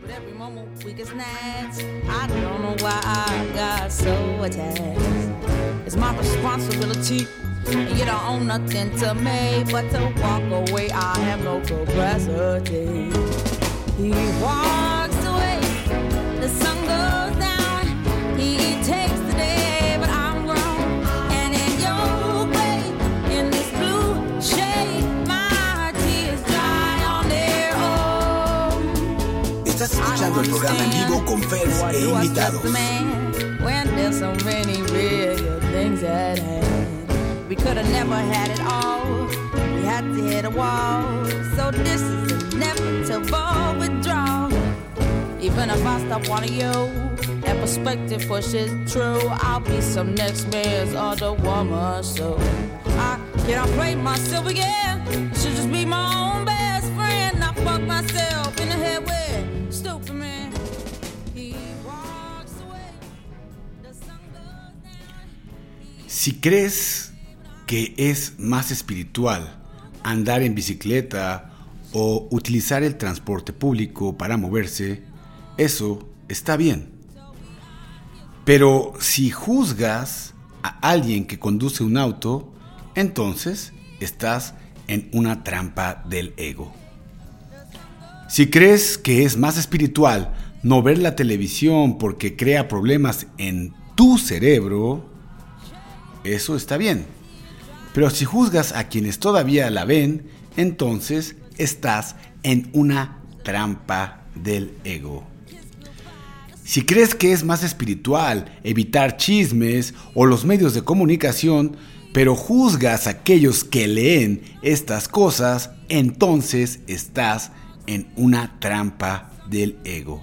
But every moment we get snatched. I don't know why I got so attached. It's my responsibility. You don't own nothing to me but to walk away. I have no capacity. He walks Escuchando el programa en vivo con Feds e invitados. trust a man when there's so many real things at hand? We could have never had it all. We had to hit a wall. So this is inevitable withdrawal. Even if I stop wanting you, that perspective pushes true. I'll be some next man's other woman. So I cannot play myself again. Should just be my own best Si crees que es más espiritual andar en bicicleta o utilizar el transporte público para moverse, eso está bien. Pero si juzgas a alguien que conduce un auto, entonces estás en una trampa del ego. Si crees que es más espiritual no ver la televisión porque crea problemas en tu cerebro, eso está bien. Pero si juzgas a quienes todavía la ven, entonces estás en una trampa del ego. Si crees que es más espiritual evitar chismes o los medios de comunicación, pero juzgas a aquellos que leen estas cosas, entonces estás en una trampa del ego.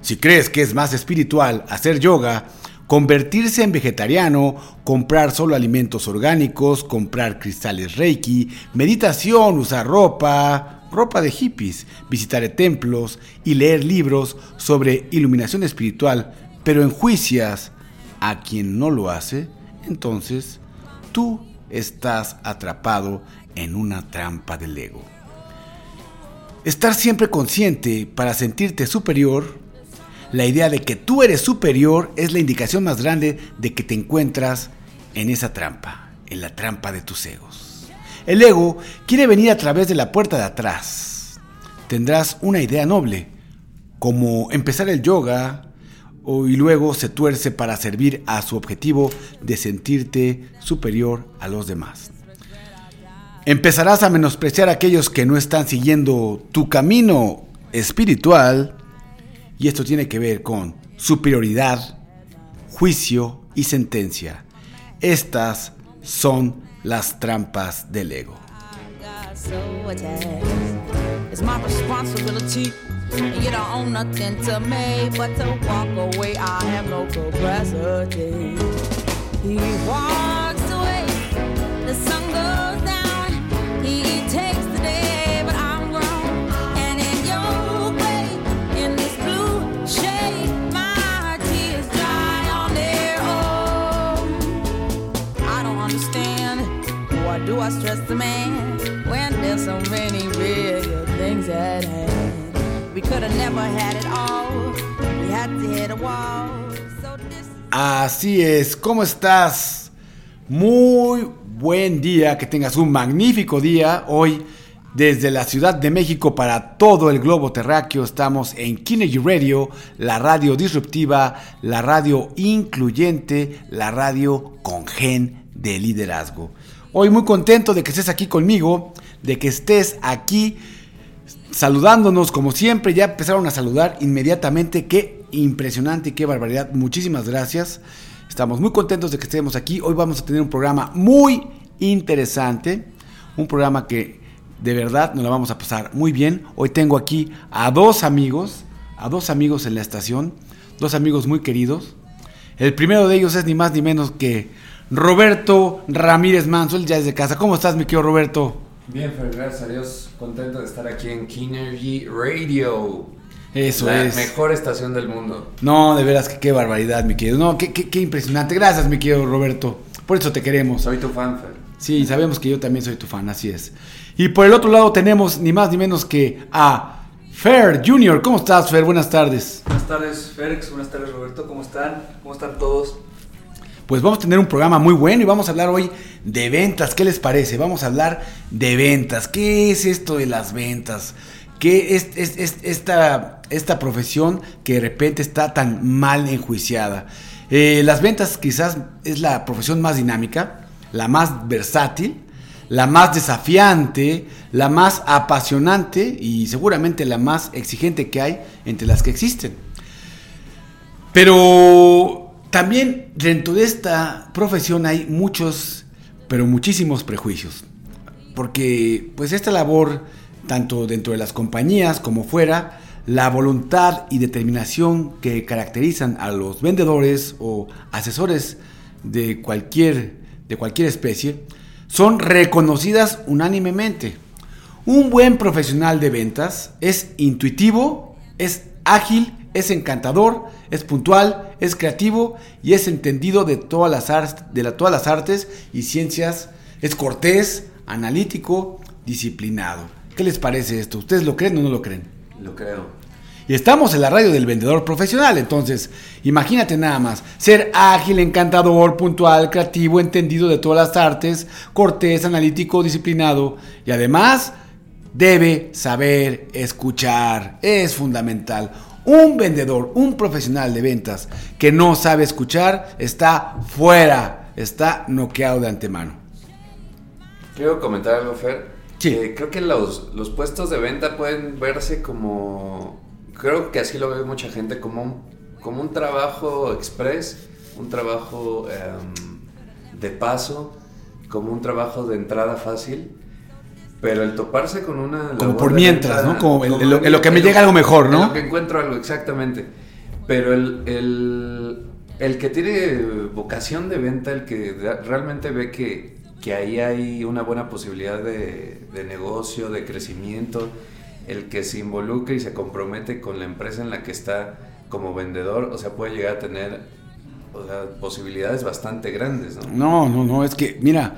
Si crees que es más espiritual hacer yoga, convertirse en vegetariano, comprar solo alimentos orgánicos, comprar cristales reiki, meditación, usar ropa, ropa de hippies, visitar templos y leer libros sobre iluminación espiritual, pero enjuicias a quien no lo hace, entonces tú estás atrapado en una trampa del ego. Estar siempre consciente para sentirte superior la idea de que tú eres superior es la indicación más grande de que te encuentras en esa trampa, en la trampa de tus egos. El ego quiere venir a través de la puerta de atrás. Tendrás una idea noble, como empezar el yoga, y luego se tuerce para servir a su objetivo de sentirte superior a los demás. Empezarás a menospreciar a aquellos que no están siguiendo tu camino espiritual y esto tiene que ver con superioridad, juicio y sentencia. Estas son las trampas del ego. He walks away. The sun goes down. He takes the do I stress the man when there's so many real things at hand? We could have never had it all. We had to hit a wall. So this is Así es, ¿cómo estás? Muy buen día, que tengas un magnífico día. Hoy, desde la Ciudad de México para todo el globo terráqueo, estamos en Kinegy Radio, la radio disruptiva, la radio incluyente, la radio con gen de liderazgo. Hoy muy contento de que estés aquí conmigo, de que estés aquí saludándonos como siempre. Ya empezaron a saludar inmediatamente. Qué impresionante y qué barbaridad. Muchísimas gracias. Estamos muy contentos de que estemos aquí. Hoy vamos a tener un programa muy interesante. Un programa que de verdad nos la vamos a pasar muy bien. Hoy tengo aquí a dos amigos, a dos amigos en la estación, dos amigos muy queridos. El primero de ellos es ni más ni menos que Roberto Ramírez Manso, él ya es de casa. ¿Cómo estás, mi querido Roberto? Bien, Fer, gracias a Dios, contento de estar aquí en Kinergy Radio. Eso la es. mejor estación del mundo. No, de veras que qué barbaridad, mi querido. No, qué, qué, qué impresionante. Gracias, mi querido Roberto. Por eso te queremos. Soy tu fan, Fer. Sí, sabemos que yo también soy tu fan, así es. Y por el otro lado tenemos ni más ni menos que a Fer Junior, ¿cómo estás, Fer? Buenas tardes. Buenas tardes, Félix. Buenas tardes, Roberto. ¿Cómo están? ¿Cómo están todos? Pues vamos a tener un programa muy bueno y vamos a hablar hoy de ventas. ¿Qué les parece? Vamos a hablar de ventas. ¿Qué es esto de las ventas? ¿Qué es, es- es- esta, esta profesión que de repente está tan mal enjuiciada? Eh, las ventas quizás es la profesión más dinámica, la más versátil, la más desafiante, la más apasionante y seguramente la más exigente que hay entre las que existen. Pero también dentro de esta profesión hay muchos, pero muchísimos prejuicios. Porque pues esta labor, tanto dentro de las compañías como fuera, la voluntad y determinación que caracterizan a los vendedores o asesores de cualquier, de cualquier especie, son reconocidas unánimemente. Un buen profesional de ventas es intuitivo, es ágil, es encantador, es puntual, es creativo y es entendido de todas las, ar- de la- todas las artes y ciencias, es cortés, analítico, disciplinado. ¿Qué les parece esto? ¿Ustedes lo creen o no lo creen? Lo creo. Y estamos en la radio del vendedor profesional, entonces imagínate nada más, ser ágil, encantador, puntual, creativo, entendido de todas las artes, cortés, analítico, disciplinado y además debe saber escuchar, es fundamental. Un vendedor, un profesional de ventas que no sabe escuchar está fuera, está noqueado de antemano. Quiero comentar algo, Fer. Sí. Eh, creo que los, los puestos de venta pueden verse como. Creo que así lo ve mucha gente, como un, como un trabajo express, un trabajo em, de paso, como un trabajo de entrada fácil. Pero el toparse con una. labor por mientras, ¿no? Como en- en lo- en lo que me llega algo mejor, ¿no? En lo que encuentro algo, exactamente. Pero el, el, el que tiene vocación de venta, el que realmente ve que, que ahí hay una buena posibilidad de, de negocio, de crecimiento, el que se involucra y se compromete con la empresa en la que está como vendedor, o sea, puede llegar a tener o sea, posibilidades bastante grandes, ¿no? No, no, no, es que, mira,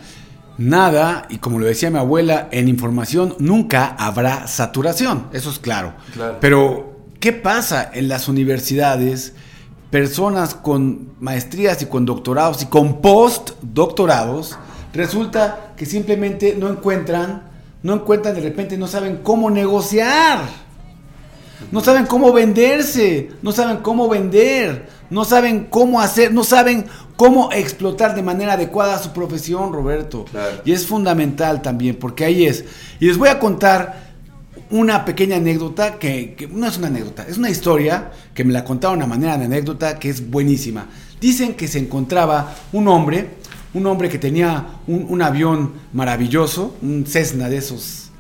nada, y como lo decía mi abuela, en información nunca habrá saturación, eso es claro. Claro. Pero, ¿qué pasa en las universidades? Personas con maestrías y con doctorados y con postdoctorados, resulta que simplemente no encuentran, no encuentran de repente, no saben cómo negociar. No saben cómo venderse, no saben cómo vender, no saben cómo hacer, no saben cómo explotar de manera adecuada su profesión, Roberto. Claro. Y es fundamental también, porque ahí es. Y les voy a contar una pequeña anécdota que, que no es una anécdota, es una historia que me la contaron a manera de anécdota que es buenísima. Dicen que se encontraba un hombre, un hombre que tenía un, un avión maravilloso, un Cessna de esos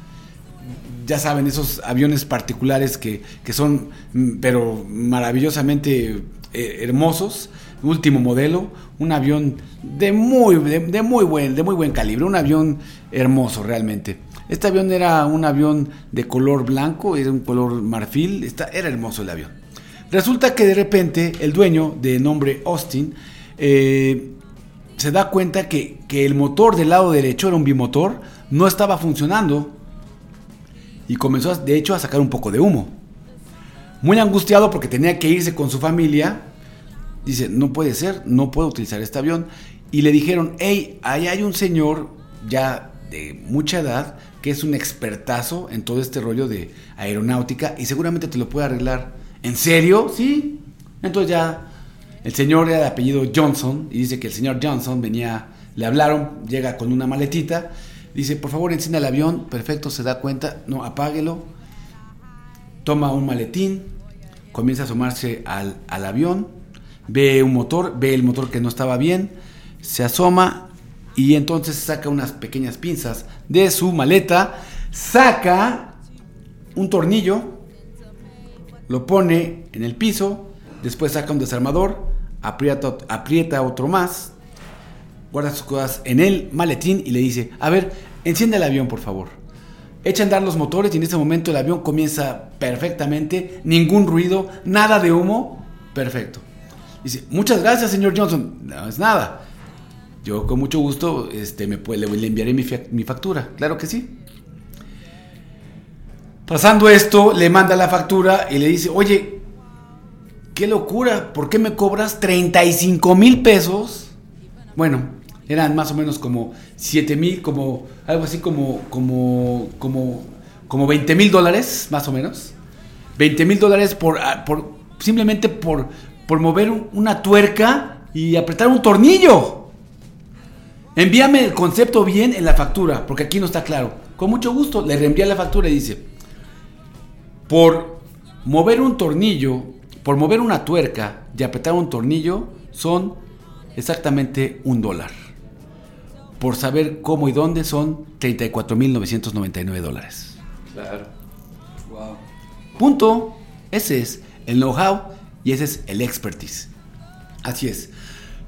ya saben, esos aviones particulares que, que son, mm, pero maravillosamente eh, hermosos, último modelo, un avión de muy, de, muy buen, de muy buen calibre, un avión hermoso realmente. Este avión era un avión de color blanco, era un color marfil, está, era hermoso el avión. Resulta que de repente el dueño, de nombre Austin, eh, se da cuenta que, que el motor del lado derecho era un bimotor, no estaba funcionando y comenzó de hecho a sacar un poco de humo. Muy angustiado porque tenía que irse con su familia, dice, no puede ser, no puedo utilizar este avión. Y le dijeron, hey, ahí hay un señor ya de mucha edad que es un expertazo en todo este rollo de aeronáutica y seguramente te lo puede arreglar. ¿En serio? Sí. Entonces ya el señor era de apellido Johnson y dice que el señor Johnson venía, le hablaron, llega con una maletita Dice, por favor, encienda el avión. Perfecto, se da cuenta. No, apáguelo. Toma un maletín. Comienza a asomarse al, al avión. Ve un motor. Ve el motor que no estaba bien. Se asoma. Y entonces saca unas pequeñas pinzas de su maleta. Saca un tornillo. Lo pone en el piso. Después saca un desarmador. Aprieta, aprieta otro más guarda sus cosas en el maletín y le dice, a ver, enciende el avión, por favor. Echa a andar los motores y en ese momento el avión comienza perfectamente, ningún ruido, nada de humo, perfecto. Dice, muchas gracias, señor Johnson. No es nada. Yo con mucho gusto este, me, puede- le enviaré mi, mi factura. Claro que sí. Pasando esto, le manda la factura y le dice, oye, qué locura, ¿por qué me cobras 35 mil pesos? Bueno, eran más o menos como 7 mil, como algo así como, como, como, como 20 mil dólares, más o menos. 20 mil dólares por, ah, por, simplemente por, por mover un- una tuerca y apretar un tornillo. Envíame el concepto bien en la factura, porque aquí no está claro. Con mucho gusto, le reenvía la factura y dice, por mover un tornillo, por mover una tuerca y apretar un tornillo, son exactamente un dólar. Por saber cómo y dónde son 34.999 dólares. Claro. Wow. Punto. Ese es el know-how y ese es el expertise. Así es.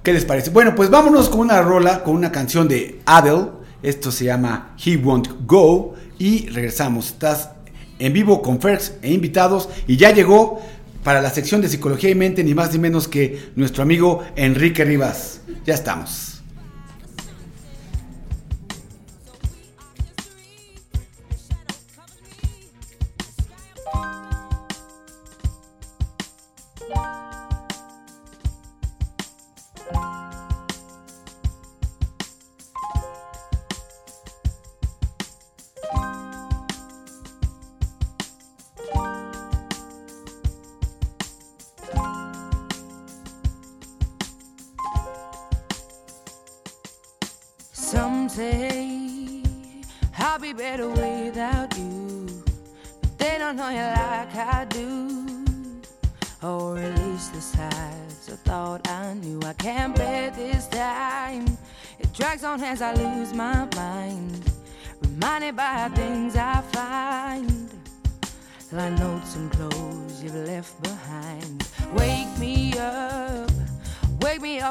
¿Qué les parece? Bueno, pues vámonos con una rola, con una canción de Adele. Esto se llama He Won't Go. Y regresamos. Estás en vivo con Ferx e invitados. Y ya llegó para la sección de psicología y mente, ni más ni menos que nuestro amigo Enrique Rivas. Ya estamos.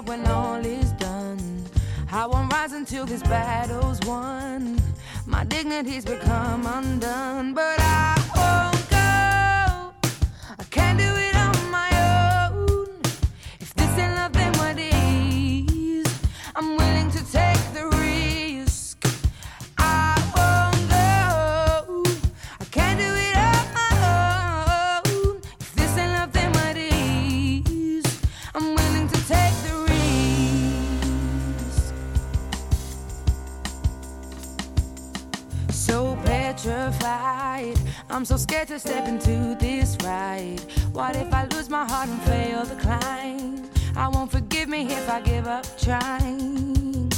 Up when all is done. I won't rise until this battle's won. My dignity's become undone, but I scared to step into this ride. What if I lose my heart and fail the climb? I won't forgive me if I give up trying.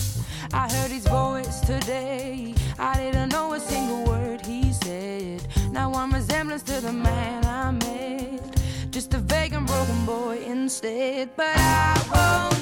I heard his voice today. I didn't know a single word he said. Now I'm resemblance to the man I met. Just a vague and broken boy instead. But I won't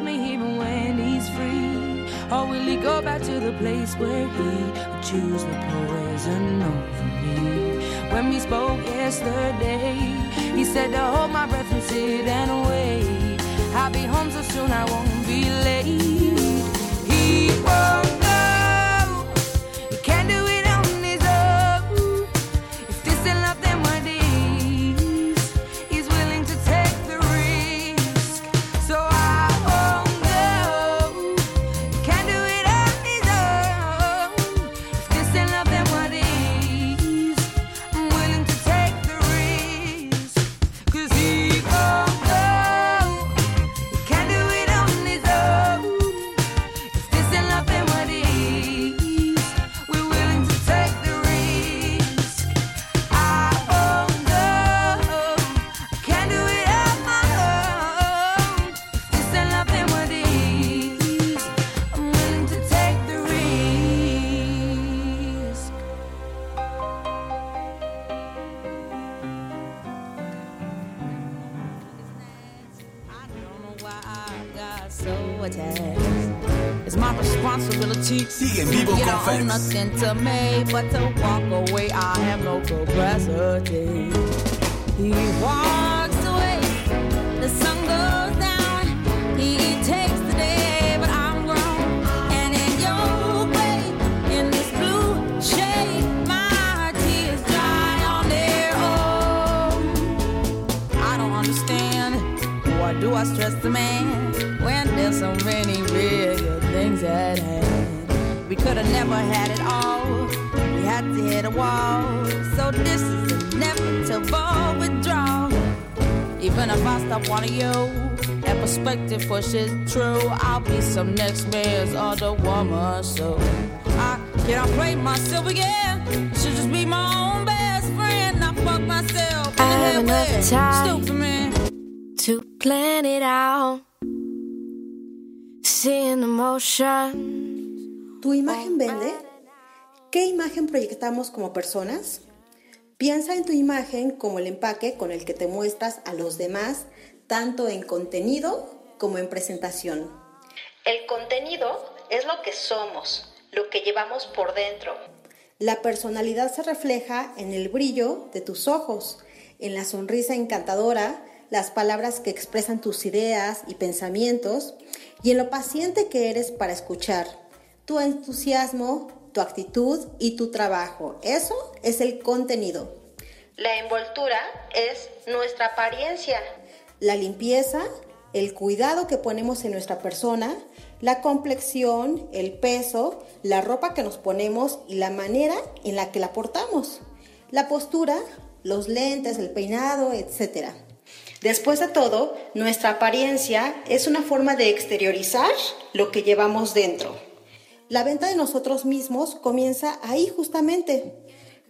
me even when he's free? Or will he go back to the place where he would choose the poison over me? When we spoke yesterday, he said to hold my breath and sit and wait. I'll be home so soon I won't be late. Nothing to me but to walk away. I have no capacity. Could have never had it all. We had to hit a wall. So this is inevitable withdrawal. Even if I stop wanting you, that perspective pushes true. I'll be some next man's other woman. So I cannot play myself again. Should just be my own best friend. I fuck myself. in I the have enough time. Stupid man. to plan it out. Seeing emotion. ¿Tu imagen vende? ¿Qué imagen proyectamos como personas? Piensa en tu imagen como el empaque con el que te muestras a los demás, tanto en contenido como en presentación. El contenido es lo que somos, lo que llevamos por dentro. La personalidad se refleja en el brillo de tus ojos, en la sonrisa encantadora, las palabras que expresan tus ideas y pensamientos y en lo paciente que eres para escuchar, tu entusiasmo, tu actitud y tu trabajo. Eso es el contenido. La envoltura es nuestra apariencia. La limpieza, el cuidado que ponemos en nuestra persona, la complexión, el peso, la ropa que nos ponemos y la manera en la que la portamos. La postura, los lentes, el peinado, etc. Después de todo, nuestra apariencia es una forma de exteriorizar lo que llevamos dentro. La venta de nosotros mismos comienza ahí justamente.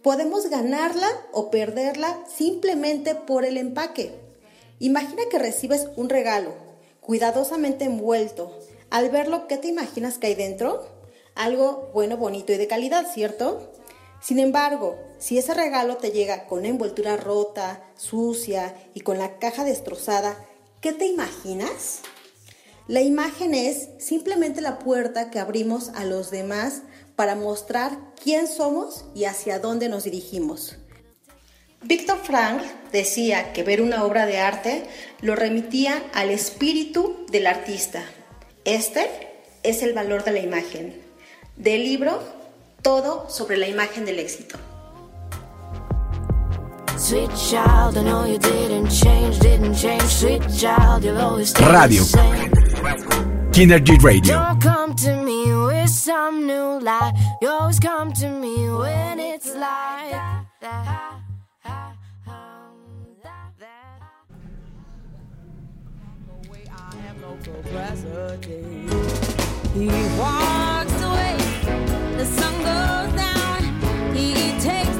Podemos ganarla o perderla simplemente por el empaque. Imagina que recibes un regalo, cuidadosamente envuelto. Al verlo, ¿qué te imaginas que hay dentro? Algo bueno, bonito y de calidad, ¿cierto? Sin embargo, si ese regalo te llega con la envoltura rota, sucia y con la caja destrozada, ¿qué te imaginas? La imagen es simplemente la puerta que abrimos a los demás para mostrar quién somos y hacia dónde nos dirigimos. Víctor Frank decía que ver una obra de arte lo remitía al espíritu del artista. Este es el valor de la imagen. Del libro, todo sobre la imagen del éxito. Radio. same. Kinergy Radio. Don't come to me with some new lie. You always come to me when it's like that. away, I have no capacity. He walks away, the sun goes down. He takes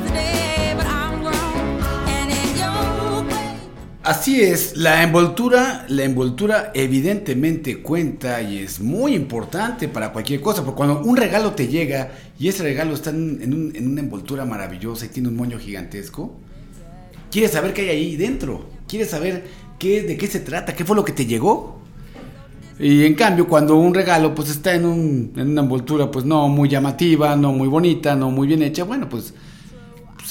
Así es, la envoltura, la envoltura evidentemente cuenta y es muy importante para cualquier cosa, porque cuando un regalo te llega y ese regalo está en, un- en una envoltura maravillosa y tiene un moño gigantesco, quieres saber qué hay ahí dentro, quieres saber qué, de qué se trata, qué fue lo que te llegó. Y en cambio, cuando un regalo pues está en, un- en una envoltura pues no muy llamativa, no muy bonita, no muy bien hecha, bueno pues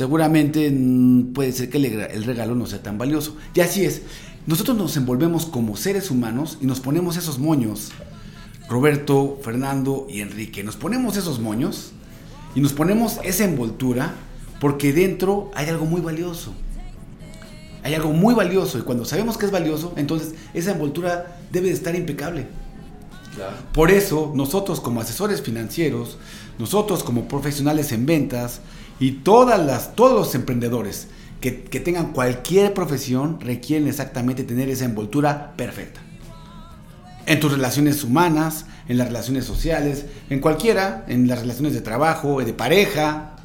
seguramente mm, puede ser que el regalo no sea tan valioso. Y así es, nosotros nos envolvemos como seres humanos y nos ponemos esos moños. Roberto, Fernando y Enrique, nos ponemos esos moños y nos ponemos esa envoltura porque dentro hay algo muy valioso. Hay algo muy valioso y cuando sabemos que es valioso, entonces esa envoltura debe de estar impecable. Claro. Por eso, nosotros como asesores financieros, nosotros como profesionales en ventas y todas las, todos los emprendedores que, que tengan cualquier profesión requieren exactamente tener esa envoltura perfecta. En tus relaciones humanas, en las relaciones sociales, en cualquiera, en las relaciones de trabajo, de pareja.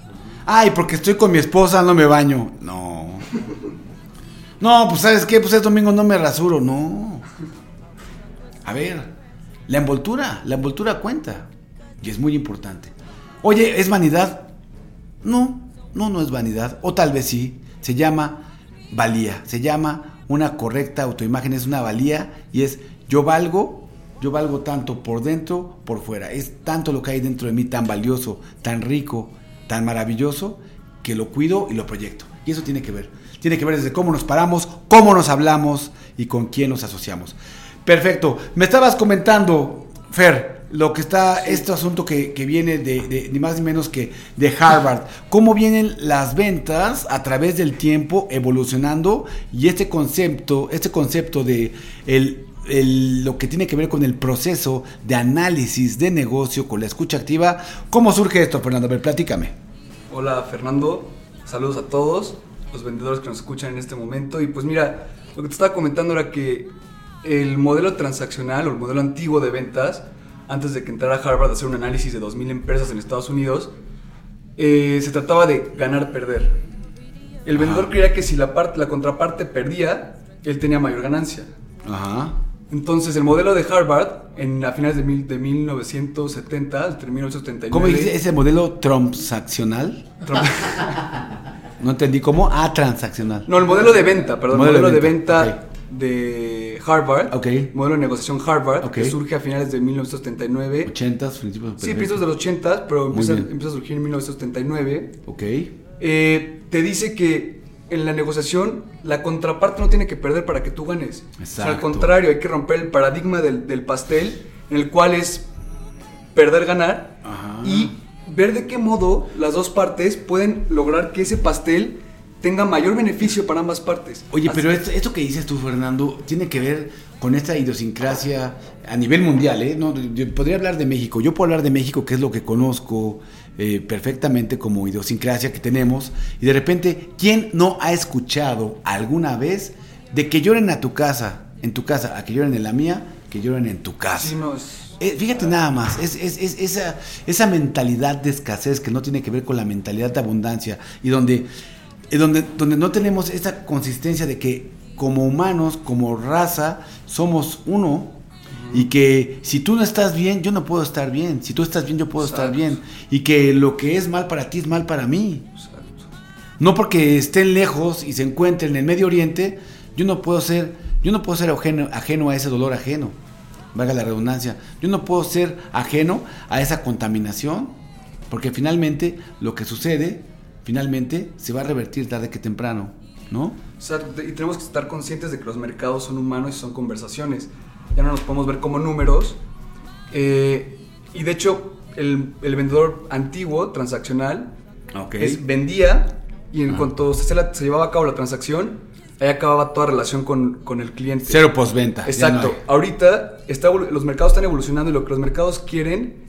Ay, porque estoy con mi esposa, no me baño. No. No, pues sabes qué, pues es domingo, no me rasuro. No. A ver, la envoltura, la envoltura cuenta. Y es muy importante. Oye, ¿es vanidad? No, no, no es vanidad. O tal vez sí. Se llama valía. Se llama una correcta autoimagen. Es una valía y es yo valgo, yo valgo tanto por dentro, por fuera. Es tanto lo que hay dentro de mí tan valioso, tan rico, tan maravilloso, que lo cuido y lo proyecto. Y eso tiene que ver. Tiene que ver desde cómo nos paramos, cómo nos hablamos y con quién nos asociamos. Perfecto. Me estabas comentando, Fer, lo que está, este asunto que, que viene de, de- ni más ni menos que de Harvard. Cómo vienen las ventas a través del tiempo evolucionando y este concepto, este concepto de el, el- lo que tiene que ver con el proceso de análisis de negocio con la escucha activa. ¿Cómo surge esto, Fernando? A ver, platícame. Hola Fernando, saludos a todos los vendedores que nos escuchan en este momento. Y pues mira, lo que te estaba comentando era que el modelo transaccional o el modelo antiguo de ventas, antes de que entrara Harvard a hacer un análisis de 2.000 empresas en Estados Unidos, eh, se trataba de ganar-perder. El vendedor creía que si la, parte, la contraparte perdía, él tenía mayor ganancia. Ajá. Entonces el modelo de Harvard, en, a finales de, mil- de 1970, entre 1979... ¿Cómo dice ese modelo transaccional? No entendí cómo. Ah, transaccional. No, el modelo de venta, perdón, el Modelo modelo, de de venta, venta, de Harvard, Ok. modelo de negociación Harvard, Ok. que surge a finales de 1979. 80s, principios. Sí, principios de los 80, pero empieza, a surgir en 1979. Ok. Eh, te dice que en la negociación la contraparte no tiene que perder para que tú ganes. O sea, al contrario, hay que romper el paradigma del, del pastel, en el cual es perder, ganar, Ajá. y ver de qué modo las dos partes pueden lograr que ese pastel tenga mayor beneficio para ambas partes. Oye, Así- pero esto, esto que dices tú, Fernando, tiene que ver con esta idiosincrasia a nivel mundial, ¿eh? No, yo podría hablar de México. Yo puedo hablar de México, que es lo que conozco eh, perfectamente como idiosincrasia que tenemos. Y de repente, ¿quién no ha escuchado alguna vez de que lloren a tu casa, en tu casa, a que lloren en la mía, que lloren en tu casa? Sí, no, es- Eh, fíjate nada más, es, es- es- esa, esa mentalidad de escasez que no tiene que ver con la mentalidad de abundancia y donde, donde, donde no tenemos esa consistencia de que como humanos, como raza, somos uno y que si tú no estás bien, yo no puedo estar bien, si tú estás bien, yo puedo estar bien y que lo que es mal para ti es mal para mí. Exacto. No porque estén lejos y se encuentren en el Medio Oriente, yo no puedo ser, yo no puedo ser ajeno, ajeno a ese dolor ajeno. Valga la redundancia. Yo no puedo ser ajeno a esa contaminación, porque finalmente lo que sucede, finalmente se va a revertir tarde que temprano, ¿no? Exacto, y tenemos que estar conscientes de que los mercados son humanos y son conversaciones. Ya no nos podemos ver como números. Eh, y de hecho, el, el vendedor antiguo, transaccional, es, vendía y en Ajá. cuanto se, la- se llevaba a cabo la transacción, ahí acababa toda relación con, con el cliente. Cero postventa. Exacto. no. Ahorita está, los mercados están evolucionando y lo que los mercados quieren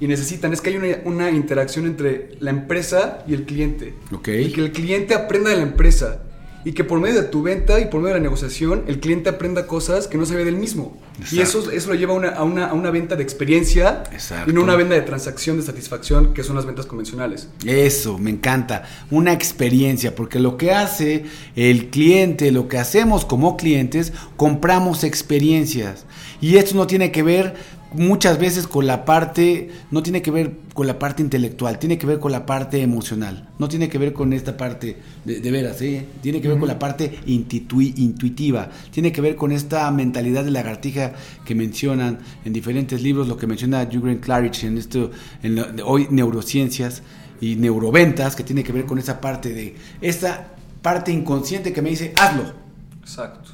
y necesitan es que haya una, una interacción entre la empresa y el cliente. Ok. Y que el cliente aprenda de la empresa. Y que por medio de tu venta y por medio de la negociación, el cliente aprenda cosas que no sabía del mismo. Y eso, eso lo lleva a una, a, una, a una venta de experiencia Exacto. y no una venta de transacción, de satisfacción, que son las ventas convencionales. Eso, me encanta. Una experiencia, porque lo que hace el cliente, lo que hacemos como clientes, compramos experiencias. Y esto no tiene que ver muchas veces con la parte, no tiene que ver con la parte intelectual, tiene que ver con la parte emocional, no tiene que ver con esta parte de, de veras, ¿eh? tiene que ver con la parte intitui- intuitiva, tiene que ver con esta mentalidad de lagartija que mencionan en diferentes libros, lo que menciona Jürgen Klarich en esto, en lo- de hoy neurociencias y neuroventas, que tiene que ver con esa parte de, esta parte inconsciente que me dice, hazlo. Exacto.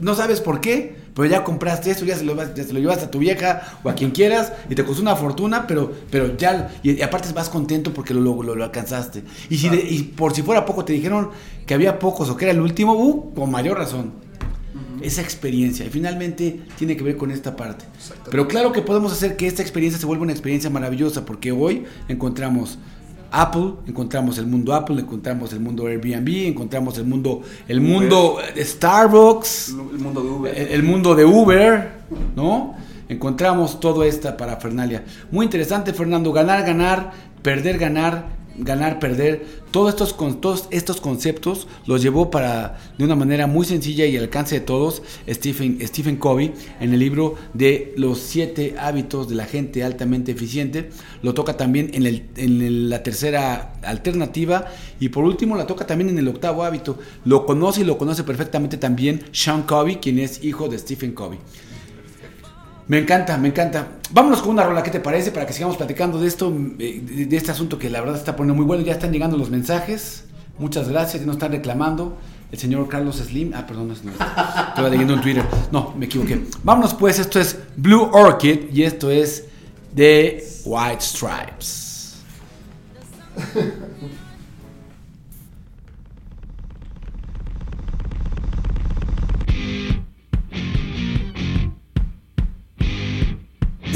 No sabes por qué, pero ya compraste eso, ya se lo, ya se lo llevas a tu vieja o a quien quieras y te costó una fortuna, pero, pero ya, y, y aparte vas contento porque lo, lo, lo- alcanzaste. Y, si de- y por si fuera poco te dijeron que había pocos o que era el último, uh, con mayor razón. Esa experiencia, y finalmente tiene que ver con esta parte. Pero claro que podemos hacer que esta experiencia se vuelva una experiencia maravillosa, porque hoy encontramos Apple, encontramos el mundo Apple, encontramos el mundo Airbnb, encontramos el mundo, el mundo Starbucks, El mundo de Uber. el, el mundo de Uber, ¿no? Encontramos toda esta parafernalia. Muy interesante, Fernando. Ganar, ganar, perder, ganar, ganar, perder. Todos estos, todos estos conceptos los llevó para, de una manera muy sencilla y al alcance de todos, Stephen, Stephen Covey en el libro de Los siete hábitos de la gente altamente eficiente. Lo toca también en, la tercera alternativa y por último la toca también en el octavo hábito. Lo conoce y lo conoce perfectamente también Sean Covey, quien es hijo de Stephen Covey. Me encanta, me encanta. Vámonos con una rola, ¿qué te parece? Para que sigamos platicando de esto, eh, de, este asunto que la verdad está poniendo muy bueno. Ya están llegando los mensajes. Muchas gracias, ya nos están reclamando. El señor Carlos Slim. Ah, perdón, no es no es- Estaba leyendo en Twitter. No, me equivoqué. Vámonos pues, esto es Blue Orchid y esto es de White Stripes.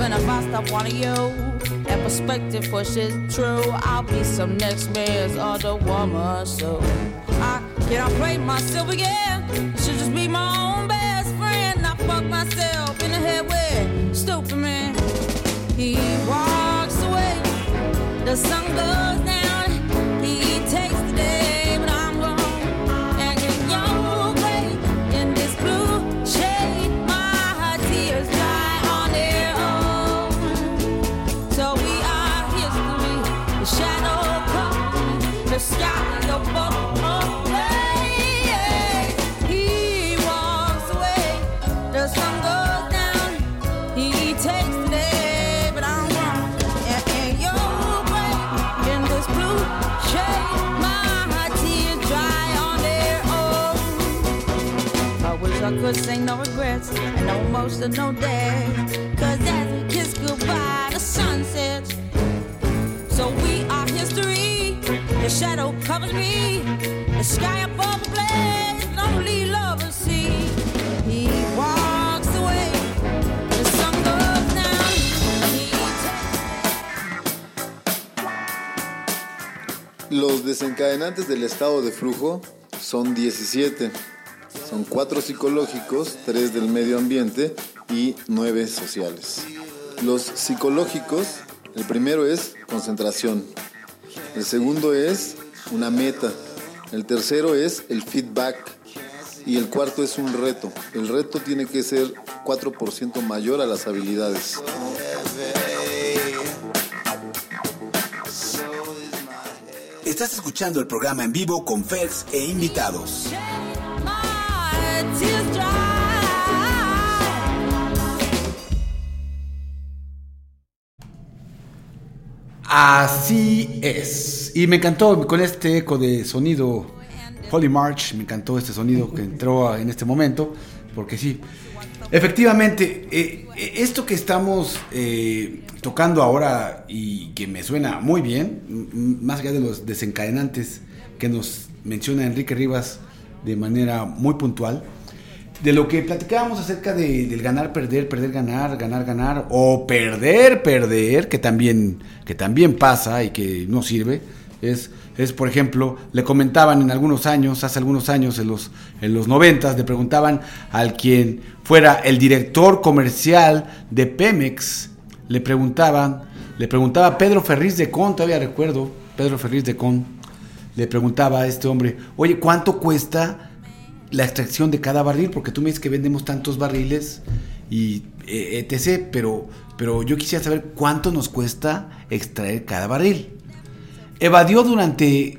Even if I stop wanting you, that perspective for pushes true. I'll be some next man's other woman, so I cannot play myself again. Should just be my own best friend. I fuck myself in the head with stupid man. He walks away, the sun goes down. Could say no regrets and no emotional day. Cause as we kiss goodbye, the sun sets. So we are history. The shadow covers me. The sky above the blaze, only lovers see. He walks away. The sun goes down. Los desencadenantes del estado de flujo son 17. Son 4 psicológicos, 3 del medio ambiente y 9 sociales. Los psicológicos, el primero es concentración. El segundo es una meta. El tercero es el feedback. Y el cuarto es un reto. El reto tiene que ser 4% mayor a las habilidades. Estás escuchando el programa en vivo con Feds e invitados. Así es. Y me encantó con este eco de sonido Holy March, me encantó este sonido que entró en este momento, porque sí, efectivamente, eh, eh, esto que estamos eh, tocando ahora y que me suena muy bien, más allá de los desencadenantes que nos menciona Enrique Rivas de manera muy puntual, de lo que platicábamos acerca de- del ganar, perder, perder, ganar, ganar, ganar, o perder, perder, que también, que también pasa y que no sirve, es, es por ejemplo, le comentaban en algunos años, hace algunos años, en los, en los noventas, le preguntaban al quien fuera el director comercial de Pemex, le preguntaban, le preguntaba Pedro Ferriz de Con, todavía recuerdo, Pedro Ferriz de Con, le preguntaba a este hombre, oye, ¿cuánto cuesta la extracción de cada barril, porque tú me dices que vendemos tantos barriles y eh, etc, pero, pero yo quisiera saber cuánto nos cuesta extraer cada barril. Evadió durante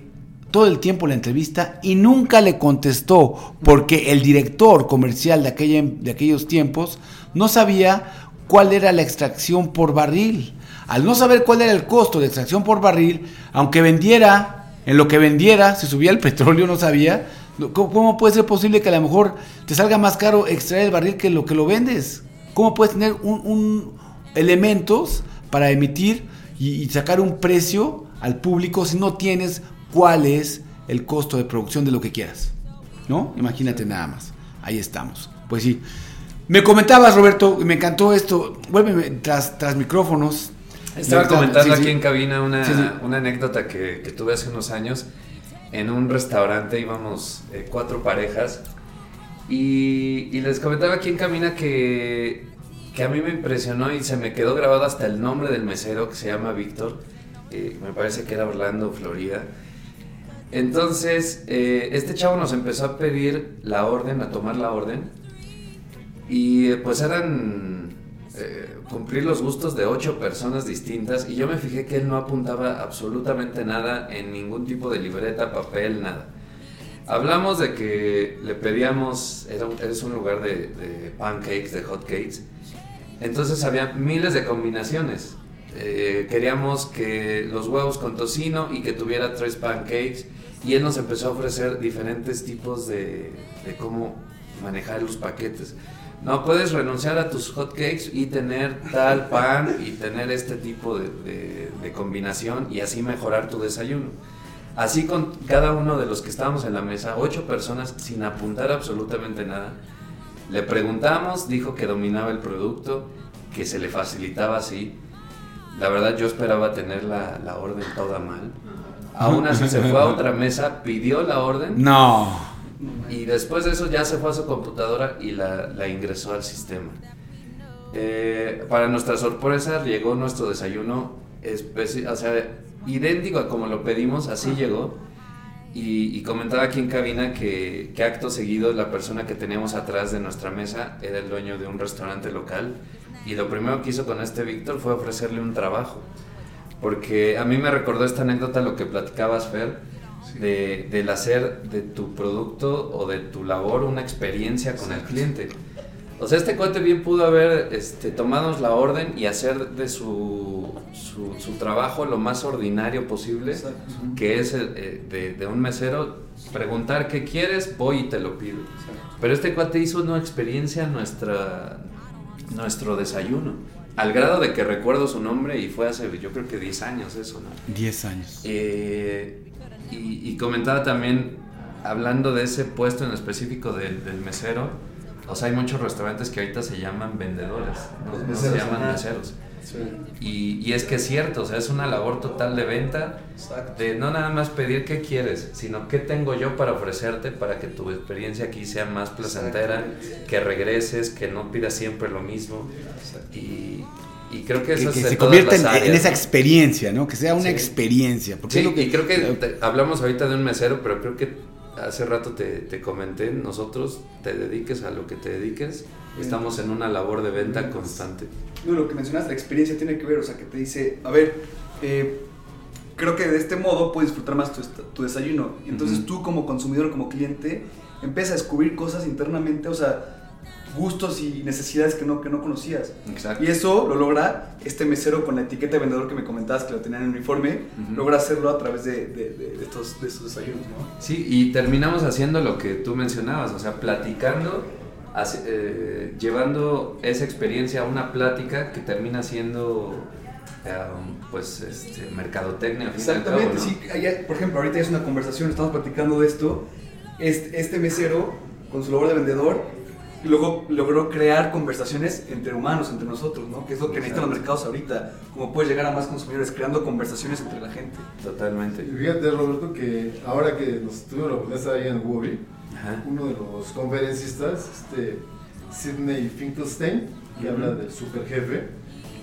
todo el tiempo la entrevista y nunca le contestó porque el director comercial de, aquella, de aquellos tiempos no sabía cuál era la extracción por barril. Al no saber cuál era el costo de extracción por barril, aunque vendiera, en lo que vendiera, si subía el petróleo, no sabía, ¿cómo, puede ser posible que a lo mejor te salga más caro extraer el barril que lo que lo vendes? ¿Cómo puedes tener un, elementos para emitir y, sacar un precio al público si no tienes cuál es el costo de producción de lo que quieras? ¿No? Imagínate nada más. Ahí estamos. Pues sí. Me comentabas, Roberto, me encantó esto. Tras, tras micrófonos. Estaba Me- comentando sí, aquí sí. en cabina una, Sí, una anécdota que, que tuve hace unos años. En un restaurante íbamos eh, cuatro parejas y, y les comentaba aquí en cabina que, que a mí me impresionó y se me quedó grabado hasta el nombre del mesero que se llama Víctor. eh, me parece que era Orlando, Florida. Entonces, eh, este chavo nos empezó a pedir la orden, a tomar la orden. Y eh, pues eran eh, cumplir los gustos de ocho personas distintas. Y yo me fijé que él no apuntaba absolutamente nada en ningún tipo de libreta, papel, nada. Hablamos de que le pedíamos, era un, es un lugar de, pancakes, de hot cakes. Entonces había miles de combinaciones. Eh, queríamos que los huevos con tocino y que tuviera tres pancakes. Y él nos empezó a ofrecer diferentes tipos de cómo manejar los paquetes. No puedes renunciar a tus hot cakes y tener tal pan y tener este tipo de, de- de combinación y así mejorar tu desayuno. Así con cada uno de los que estábamos en la mesa, ocho personas sin apuntar absolutamente nada. Le preguntamos, dijo que dominaba el producto, que se le facilitaba así. La verdad yo esperaba tener la, la orden toda mal. Aún así se fue a otra mesa, pidió la orden No. Y después de eso ya se fue a su computadora y la, la ingresó al sistema. Eh, para nuestra sorpresa llegó nuestro desayuno o sea, idéntico a como lo pedimos, así llegó. Y, y comentaba aquí en cabina que, que acto seguido la persona que teníamos atrás de nuestra mesa era el dueño de un restaurante local y lo primero que hizo con este Víctor fue ofrecerle un trabajo. Porque a mí me recordó esta anécdota lo que platicabas, Fer, de, del hacer de tu producto o de tu labor una experiencia con el cliente. O sea, este cuate bien pudo haber este, tomado la orden y hacer de su, su, su trabajo lo más ordinario posible, que es eh, de, de un mesero, preguntar qué quieres, voy y te lo pido. Pero este cuate hizo una experiencia nuestra, nuestro desayuno, al grado de que recuerdo su nombre y fue hace yo creo que 10 años eso, ¿no? 10 años. Eh, y, y comentaba también, hablando de ese puesto en específico del, del mesero, o sea, hay muchos restaurantes que ahorita se llaman vendedores, no, no se llaman meseros. Sí. Y, y es que es cierto, o sea, es una labor total de venta, Exacto. de no nada más pedir qué quieres, sino qué tengo yo para ofrecerte para que tu experiencia aquí sea más placentera, que regreses, que no pidas siempre lo mismo. Y, y creo que Que, eso que es de se convierta en, en esa ¿no? experiencia, ¿no? Que sea una Sí. experiencia. Porque Sí, es lo que, y creo que te- hablamos ahorita de un mesero, pero creo que hace rato te, te comenté, nosotros te dediques a lo que te dediques, estamos en una labor de venta constante. No, lo que mencionaste, la experiencia tiene que ver, o sea, que te dice, a ver, eh, creo que de este modo puedes disfrutar más tu, tu desayuno. Y entonces Ujú. tú como consumidor, como cliente, empiezas a descubrir cosas internamente, o sea, gustos y necesidades que no, que no conocías. Exacto. Y eso lo logra este mesero con la etiqueta de vendedor que me comentabas que lo tenía en el uniforme, logra hacerlo a través de, de- de- de estos, de estos desayunos, ¿no? Sí, y terminamos haciendo lo que tú mencionabas, o sea, platicando, hace- eh, llevando esa experiencia a una plática que termina siendo, eh, pues, este, mercadotecnia. al cabo, Exactamente, ¿no? sí. allá, por ejemplo, ahorita es una conversación, estamos platicando de esto. Este, este mesero, con su labor de vendedor, luego logró crear conversaciones entre humanos, entre nosotros, ¿no? Que es lo que necesitan los mercados ahorita. Como puedes llegar a más consumidores, creando conversaciones entre la gente. Totalmente. Y fíjate, Roberto, que ahora que nos tuvimos la oportunidad de estar ahí en Ajá. uno de los conferencistas, este Sidney Finkelstein, que habla del super jefe,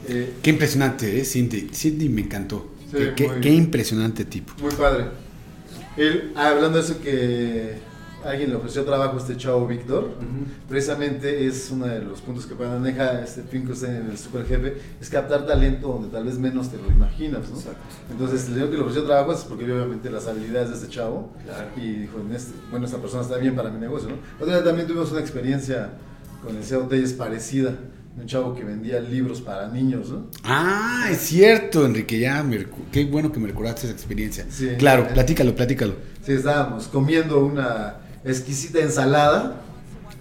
eh, Qué impresionante, ¿eh? Cindy, Cindy me encantó. Sí, qué, qué- muy- qué impresionante tipo. muy padre. Él, ah, hablando de eso que alguien le ofreció trabajo a este chavo Víctor, precisamente es uno de los puntos que maneja este Finkelstein en el super jefe, es captar talento donde tal vez menos te lo imaginas, ¿no? Exacto. Entonces, le digo que le ofreció trabajo es porque vio obviamente las habilidades de este chavo Claro. y dijo, en este- bueno, esta persona está bien para mi negocio, ¿no? Otra vez también tuvimos una experiencia con el CEO Telles parecida, un chavo que vendía libros para niños, ¿no? Ah, es cierto, Enrique, ya qué bueno que me recordaste esa experiencia. Sí. claro, platícalo, platícalo. Sí, estábamos comiendo una exquisita ensalada,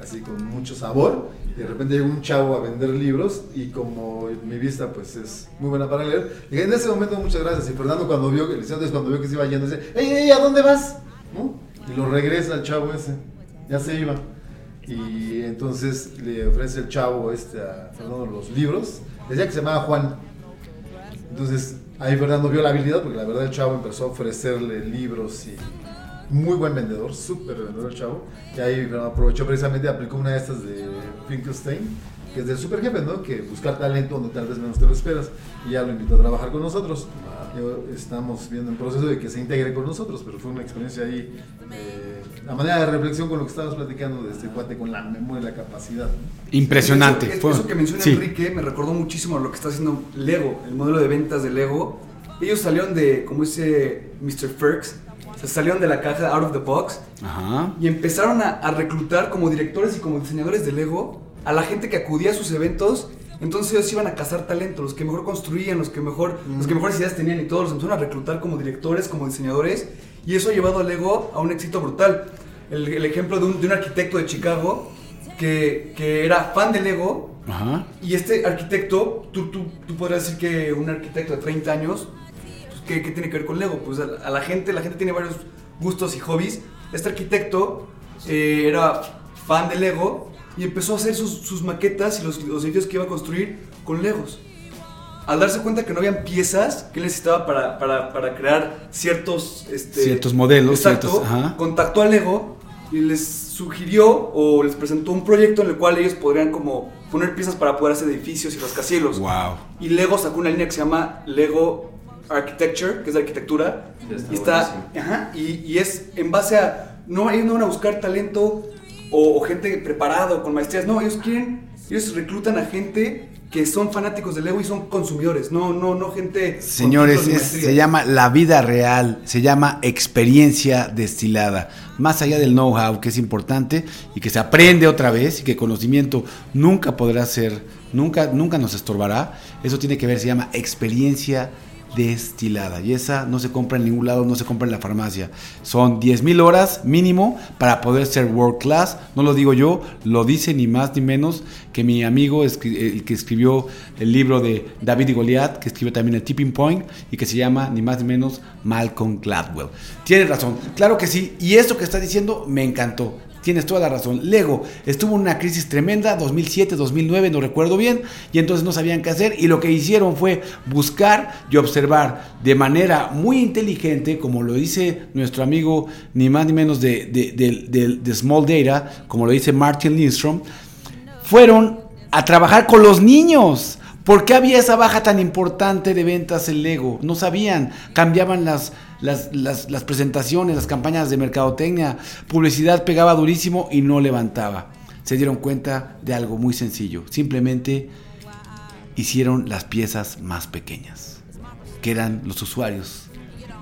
así con mucho sabor, y de repente llegó un chavo a vender libros, y como mi vista pues es muy buena para leer, dije, en ese momento muchas gracias, y Fernando cuando vio, el cuando vio que se iba yendo, dice, ¡Ey, ey, ¿a dónde vas? ¿No? Y lo regresa al chavo ese, ya se iba. Y entonces le ofrece el chavo este a Fernando los libros, decía que se llamaba Juan, entonces ahí Fernando vio la habilidad porque la verdad el chavo empezó a ofrecerle libros y muy buen vendedor, súper vendedor el chavo. Y ahí aprovechó precisamente, aplicó una de estas de Finkelstein, que es del super jefe, ¿no? Que buscar talento donde tal vez menos te lo esperas. Y ya lo invitó a trabajar con nosotros. Yo- estamos viendo el proceso de que se integre con nosotros, pero fue una experiencia ahí, eh, la manera de reflexión con lo que estábamos platicando de este cuate con la memoria y la capacidad. ¿no? Impresionante. Eso, eso que menciona sí. Enrique me recordó muchísimo a lo que está haciendo Lego, el modelo de ventas de Lego. Ellos salieron de, como dice Mr. Ferks, se salieron de la caja out of the box Ajá. y empezaron a, a reclutar como directores y como diseñadores de Lego a la gente que acudía a sus eventos. Entonces ellos iban a cazar talento, los que mejor construían, los que mejor, los que mejores ideas tenían y todos los empezaron a reclutar como directores, como diseñadores y eso ha llevado a Lego a un éxito brutal. El, el ejemplo de un, de un arquitecto de Chicago que, que era fan de Lego Ajá. y este arquitecto, tú, tú, tú podrías decir que un arquitecto de 30 años, ¿qué, qué tiene que ver con Lego? Pues a, la- a la gente, la gente tiene varios gustos y hobbies. Este arquitecto eh, era fan de Lego y empezó a hacer sus, sus maquetas y los, los edificios que iba a construir con Legos. Al darse cuenta que no habían piezas que necesitaba para, para, para crear ciertos... Este, Ciertos modelos, Exacto. ciertos- ajá. Contactó a Lego y les sugirió o les presentó un proyecto en el cual ellos podrían como poner piezas para poder hacer edificios y rascacielos. Wow. Y Lego sacó una línea que se llama Lego Architecture, que es de arquitectura. Está y, está, ajá, y, y es en base a. No, ellos no van a buscar talento o, o gente preparada o con maestrías. No, ellos quieren. Ellos reclutan a gente que son fanáticos de Lego y son consumidores. No, no, no gente. Señores, es- se llama la vida real, se llama experiencia destilada. Más allá del know-how, que es importante y que se aprende otra vez y que conocimiento nunca podrá ser, nunca, nunca nos estorbará. Eso tiene que ver, se llama experiencia destilada. Y esa no se compra en ningún lado, no se compra en la farmacia. Son 10 mil horas mínimo para poder ser world class. No lo digo yo, lo dice ni más ni menos que mi amigo, el que escribió el libro de David y Goliat, que escribió también el Tipping Point y que se llama ni más ni menos Malcolm Gladwell. Tiene razón, claro que sí. Y esto que está diciendo me encantó. Tienes toda la razón. Lego estuvo en una crisis tremenda, 2007, 2009, no recuerdo bien, y entonces no sabían qué hacer. Y lo que hicieron fue buscar y observar de manera muy inteligente, como lo dice nuestro amigo, ni más ni menos de, de- Small Data, como lo dice Martin Lindstrom, fueron a trabajar con los niños. ¿Por qué había esa baja tan importante de ventas en Lego? No sabían, cambiaban las, las, las- las presentaciones, las campañas de mercadotecnia, publicidad pegaba durísimo y no levantaba. Se dieron cuenta de algo muy sencillo, simplemente hicieron las piezas más pequeñas, que eran los usuarios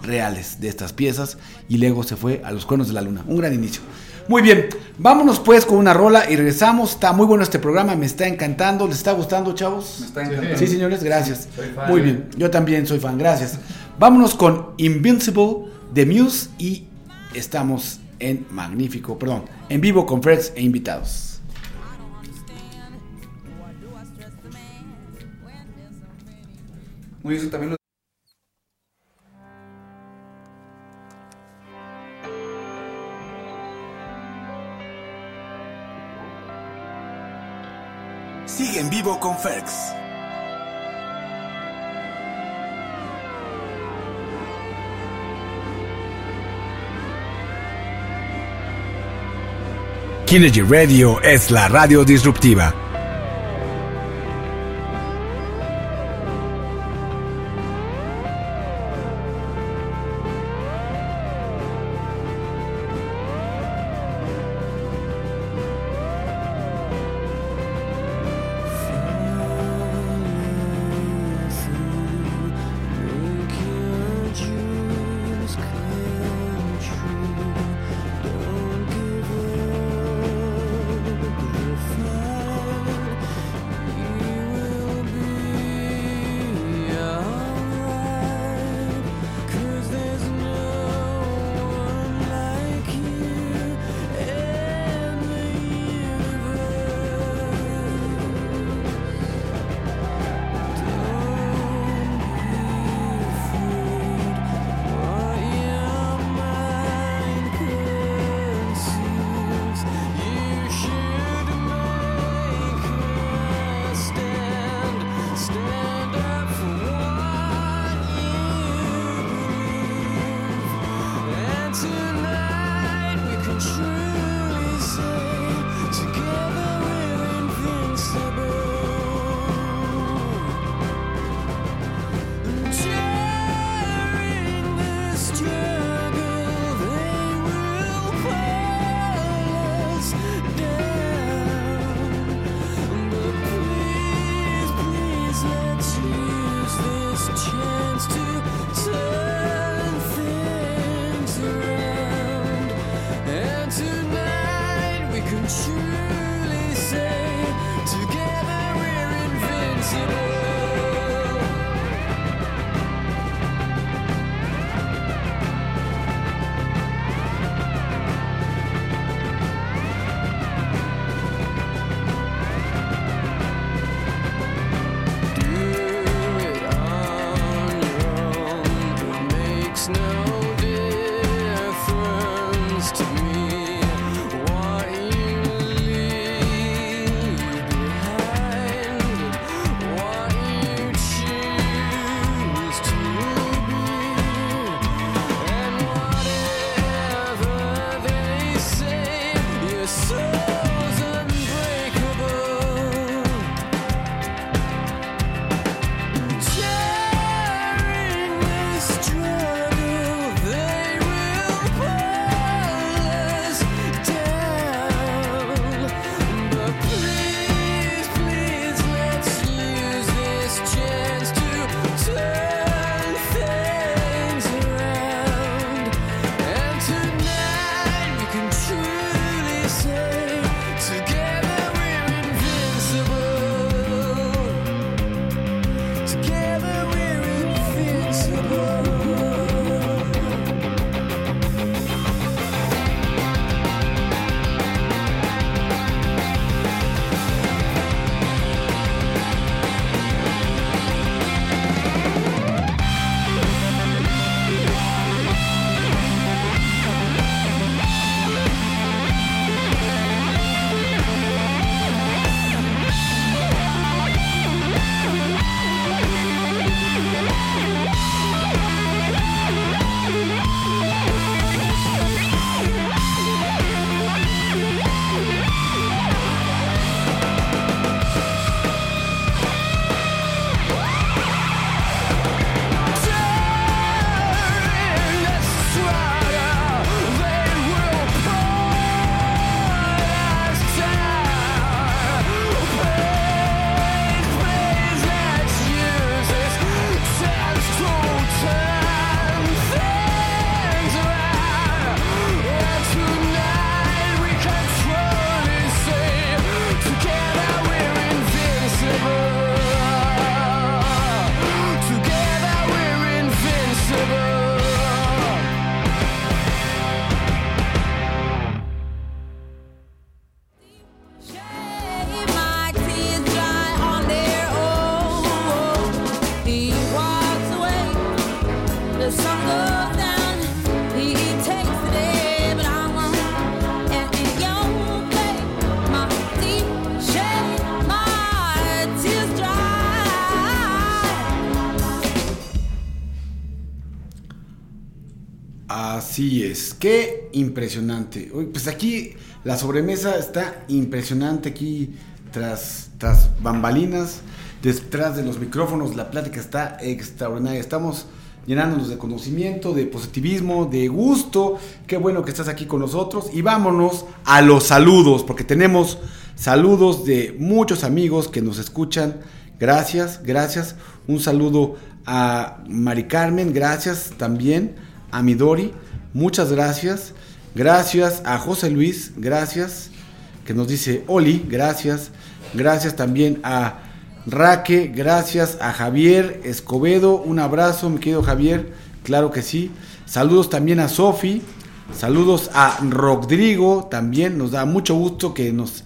reales de estas piezas y luego se fue a los cuernos de la luna. Un gran inicio. Muy bien, vámonos pues con una rola y regresamos. Está muy bueno este programa, me está encantando. ¿Les está gustando, chavos? Me está encantando. Sí, señores, gracias. Soy fan. Muy bien, yo también soy fan, gracias. Vámonos con Invincible de Muse y estamos en magnífico, perdón, en vivo con Freds e invitados. Muy eso también lo Sigue en vivo con Ferx. Kinergy Radio es la radio disruptiva. Así qué impresionante. Pues aquí la sobremesa está impresionante aquí tras, tras bambalinas, detrás de los micrófonos, la plática está extraordinaria. Estamos llenándonos de conocimiento, de positivismo, de gusto. Qué bueno que estás aquí con nosotros. Y vámonos a los saludos, porque tenemos saludos de muchos amigos que nos escuchan. Gracias, gracias. Un saludo a Mari Carmen, gracias también. A Midori, muchas gracias. Gracias a José Luis, gracias. Que nos dice Oli, gracias. Gracias también a Raque, gracias a Javier Escobedo, un abrazo, mi querido Javier, claro que sí. Saludos también a Sofi, saludos a Rodrigo, también nos da mucho gusto que nos...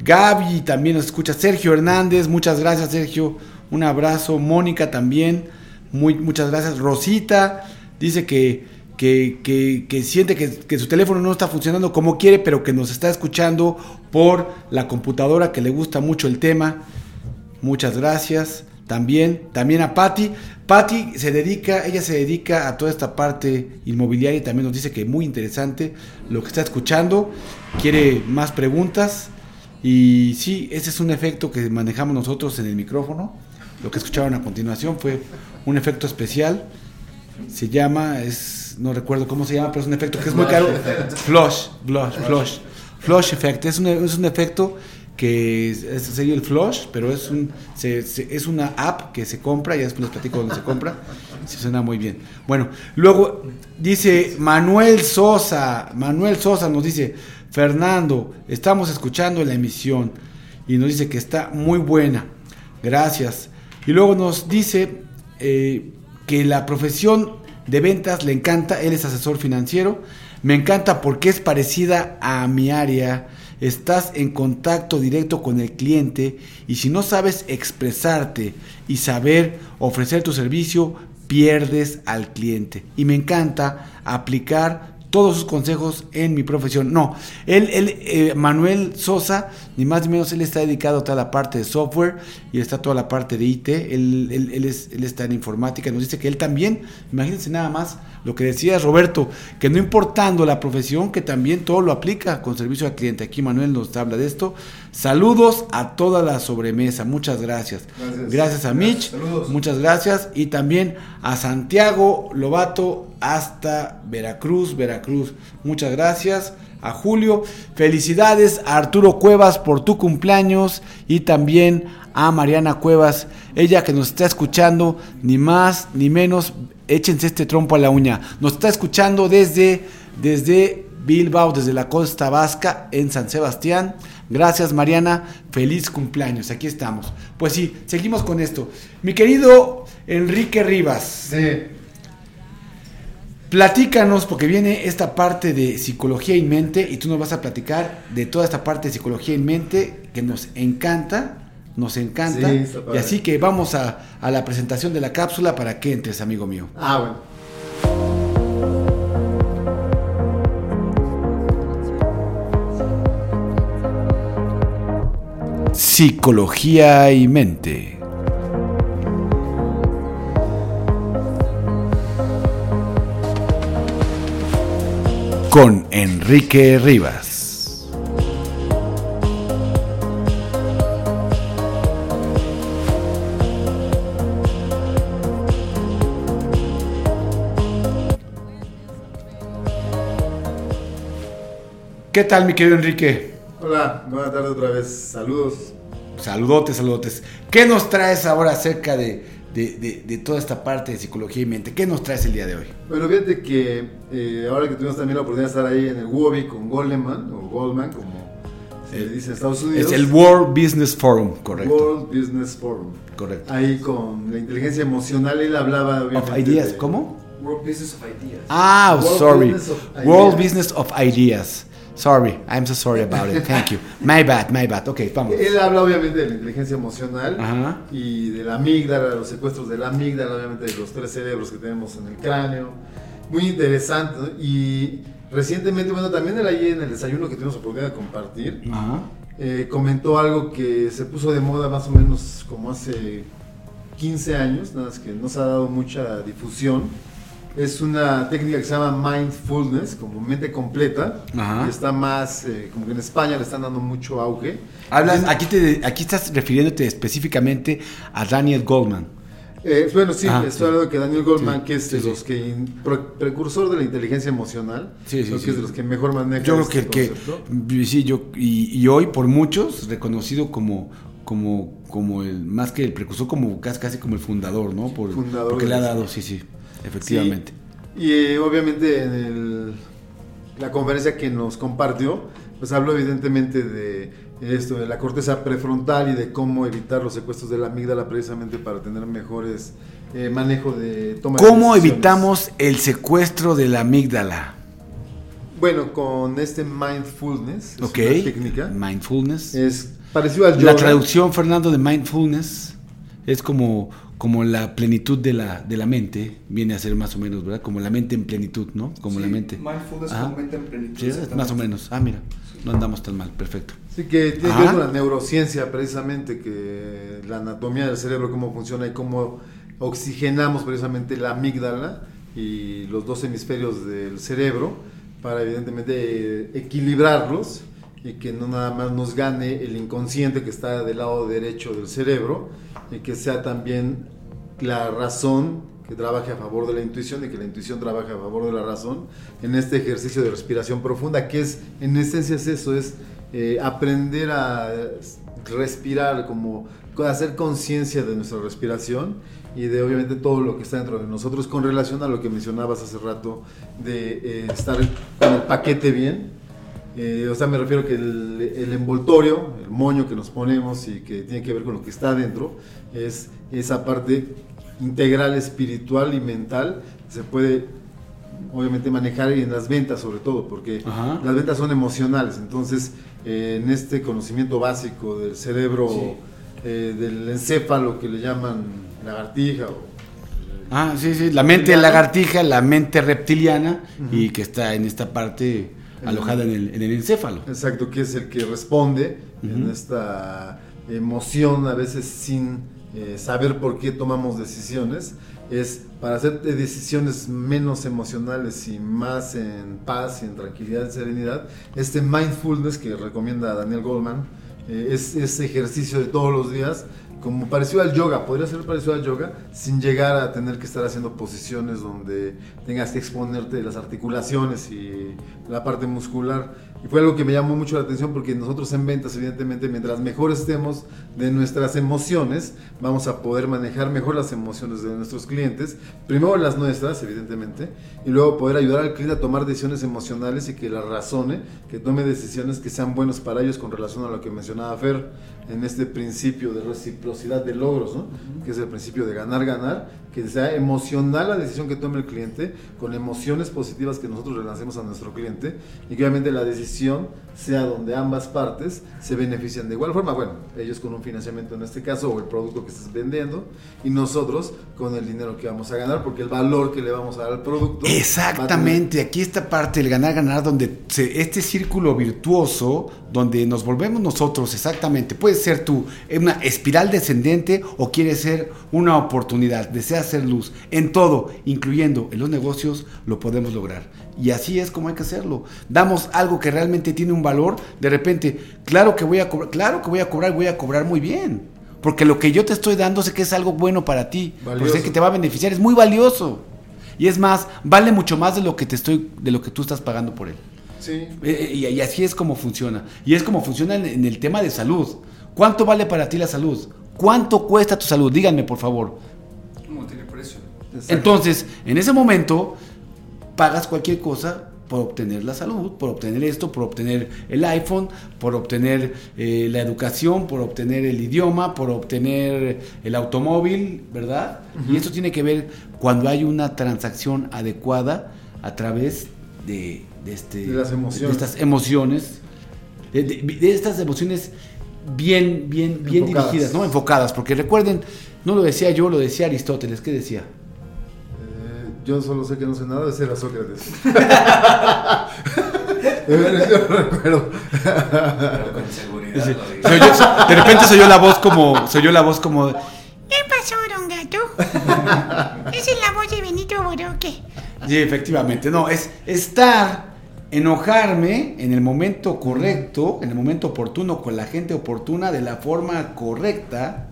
Gaby también nos escucha, Sergio Hernández, muchas gracias Sergio, un abrazo, Mónica también, muy, muchas gracias, Rosita, dice que, que, que- que siente que, que su teléfono no está funcionando como quiere, pero que nos está escuchando por la computadora, que le gusta mucho el tema. Muchas gracias. También, también a Patti. Patti se dedica, ella se dedica a toda esta parte inmobiliaria y también nos dice que muy interesante lo que está escuchando. Quiere más preguntas. Y sí, ese es un efecto que manejamos nosotros en el micrófono. Lo que escucharon a continuación fue un efecto especial. Se llama, es, no recuerdo cómo se llama, pero es un efecto que es muy caro. Flush, flush, flush. Flush effect. Es un, es un efecto que es, es- sería el flush, pero es, un, se- se- es una app que se compra, ya después les platico dónde se compra. Se suena muy bien. Bueno, luego dice Manuel Sosa, Manuel Sosa nos dice, Fernando, estamos escuchando la emisión y nos dice que está muy buena. Gracias. Y luego nos dice eh, que la profesión de ventas le encanta, él es asesor financiero, me encanta porque es parecida a mi área, estás en contacto directo con el cliente y si no sabes expresarte y saber ofrecer tu servicio, pierdes al cliente. Y me encanta aplicar todos sus consejos en mi profesión. No, él, él eh, Manuel Sosa, ni más ni menos, él está dedicado a toda la parte de software y está toda la parte de IT. Él, él- él es, él está en informática. Nos dice que él también, imagínense nada más lo que decía Roberto, que no importando la profesión, que también todo lo aplica con servicio al cliente. Aquí Manuel nos habla de esto. Saludos a toda la sobremesa. Muchas gracias. Gracias. Gracias a Mitch. Muchas gracias. Y también a Santiago Lobato hasta Veracruz, Veracruz. Muchas gracias. A Julio. Felicidades a Arturo Cuevas por tu cumpleaños. Y también a Mariana Cuevas. Ella que nos está escuchando. Ni más ni menos. Échense este trompo a la uña. Nos está escuchando desde, desde Bilbao, desde la costa vasca en San Sebastián. Gracias Mariana, feliz cumpleaños, aquí estamos. Pues sí, seguimos con esto. Mi querido Enrique Rivas, platícanos porque viene esta parte de psicología y mente y tú nos vas a platicar de toda esta parte de psicología y mente que nos encanta, nos encanta. Sí, y así que vamos a, a la presentación de la cápsula para que entres, amigo mío. Ah, bueno. Psicología y mente. Con Enrique Rivas. ¿Qué tal, mi querido Enrique? Hola, buenas tardes otra vez. Saludos. Saludotes, saludotes. ¿Qué nos traes ahora acerca de, de- de- de toda esta parte de psicología y mente? ¿Qué nos traes el día de hoy? Bueno, fíjate que eh, ahora que tuvimos también la oportunidad de estar ahí en el WOBI con Goldman, o Goldman, como se le dice en Estados Unidos. Es el World Business Forum, correcto. World Business Forum. Correcto. Ahí con la inteligencia emocional, él hablaba obviamente. Of ideas, de- ¿cómo? World Business of Ideas. Ah, World sorry. Business of World Ideas. Business of Ideas. Sorry, I'm so sorry about it. Thank you. My bad, my bad. Ok, vamos. Él habla obviamente de la inteligencia emocional Ajá. y de la amígdala, los secuestros de la amígdala, obviamente de los tres cerebros que tenemos en el cráneo. Muy interesante. ¿no? Y recientemente, bueno, también él ahí en el desayuno que tuvimos oportunidad de compartir, Ajá. eh, comentó algo que se puso de moda más o menos como hace 15 años, nada más que no se ha dado mucha difusión, es una técnica que se llama mindfulness, como mente completa. Ajá. Y está más, eh, como que en España le están dando mucho auge. Hablas, aquí, te, aquí estás refiriéndote específicamente a Daniel Goldman. Eh, bueno, sí, Ah, estoy sí. hablando de que Daniel Goldman, Sí, que es de sí, los que precursor de la inteligencia emocional, Sí, creo que es de los que mejor maneja Yo creo este que, que sí, yo y, y hoy por muchos reconocido como como como el más que el precursor como casi, casi como el fundador, ¿no? Por, Fundador porque le ha dado, sí, sí, efectivamente. Y eh, obviamente en el- la conferencia que nos compartió, pues habló evidentemente de esto, de la corteza prefrontal y de cómo evitar los secuestros de la amígdala precisamente para tener mejores eh, manejo de toma de ¿Cómo evitamos el secuestro de la amígdala? Bueno, con este mindfulness, es Ok. una técnica, Mindfulness. es parecido al yoga. La traducción, Fernando, de mindfulness es como, como la plenitud de la, de la mente, viene a ser más o menos, ¿verdad? Como la mente en plenitud, ¿no? Como la mente. mindfulness Ajá. con mente en plenitud, Sí, más o menos. Ah, mira, no andamos tan mal, perfecto. Sí, que tiene que ver con la neurociencia precisamente, que la anatomía del cerebro, cómo funciona y cómo oxigenamos precisamente la amígdala y los dos hemisferios del cerebro para evidentemente eh, equilibrarlos y que no nada más nos gane el inconsciente que está del lado derecho del cerebro y que sea también la razón que trabaje a favor de la intuición y que la intuición trabaje a favor de la razón en este ejercicio de respiración profunda, que es, en esencia es eso, es eh, aprender a respirar, como hacer conciencia de nuestra respiración y de obviamente todo lo que está dentro de nosotros con relación a lo que mencionabas hace rato de eh, estar con el paquete bien. Eh, o sea, me refiero que el, el envoltorio, el moño que nos ponemos y que tiene que ver con lo que está adentro, es esa parte integral, espiritual y mental. Se puede obviamente manejar y en las ventas sobre todo, porque Ajá. las ventas son emocionales. Entonces, eh, en este conocimiento básico del cerebro, eh, del encéfalo que le llaman lagartija o Ah, sí, sí, la mente lagartija, la mente reptiliana y que está en esta parte alojada en el, en el encéfalo. Exacto, que es el que responde en Ujú. esta emoción, a veces sin eh, saber por qué tomamos decisiones. Es para hacer de decisiones menos emocionales y más en paz y en tranquilidad y serenidad. Este mindfulness que recomienda Daniel Goldman eh, es ese ejercicio de todos los días, como parecido al yoga, podría ser parecido al yoga, sin llegar a tener que estar haciendo posiciones donde tengas que exponerte las articulaciones y la parte muscular. Y fue algo que me llamó mucho la atención porque nosotros en ventas, evidentemente, mientras mejor estemos de nuestras emociones, vamos a poder manejar mejor las emociones de nuestros clientes. Primero las nuestras, evidentemente, y luego poder ayudar al cliente a tomar decisiones emocionales y que las razone, que tome decisiones que sean buenas para ellos con relación a lo que mencionaba Fer en este principio de reciprocidad de logros, ¿no? que es el principio de ganar, ganar, que sea emocional la decisión que tome el cliente, con emociones positivas que nosotros le lancemos a nuestro cliente, y que obviamente la decisión sea donde ambas partes se benefician de igual forma, bueno, ellos con un financiamiento en este caso, o el producto que estás vendiendo, y nosotros con el dinero que vamos a ganar, porque el valor que le vamos a dar al producto... Exactamente, aquí esta parte del ganar, ganar, donde se- este círculo virtuoso, donde nos volvemos nosotros, exactamente, ser tú una espiral descendente o quieres ser una oportunidad, deseas ser luz, en todo, incluyendo en los negocios, lo podemos lograr. Y así es como hay que hacerlo. Damos algo que realmente tiene un valor, de repente, claro que voy a cobrar, claro que voy a cobrar, voy a cobrar muy bien. Porque lo que yo te estoy dando sé que es algo bueno para ti, porque sé que te va a beneficiar, es muy valioso. Y es más, vale mucho más de lo que te estoy, de lo que tú estás pagando por él. Sí, Eh, y, y así es como funciona. Y es como funciona en, en el tema de salud. ¿Cuánto vale para ti la salud? ¿Cuánto cuesta tu salud? Díganme, por favor. No tiene precio. exacto. Entonces, en ese momento, pagas cualquier cosa por obtener la salud, por obtener esto, por obtener el iPhone, por obtener eh, la educación, por obtener el idioma, por obtener el automóvil, ¿verdad? Y esto tiene que ver cuando hay una transacción adecuada a través de, de este, De las emociones. de estas emociones, de, de- de estas emociones bien, bien, bien Enfocadas. dirigidas, ¿no? Enfocadas, porque recuerden, no lo decía yo, lo decía Aristóteles, ¿qué decía? Eh, yo solo sé que no sé nada, ese era Sócrates. Yo no recuerdo. Pero con seguridad Sí. lo digo. Se oyó- de repente se oyó la voz como, se oyó la voz como, ¿Qué pasó, don Gato? Esa es la voz de Benito Boroque. Sí, efectivamente. No, es estar, enojarme en el momento correcto, en el momento oportuno, con la gente oportuna, de la forma correcta.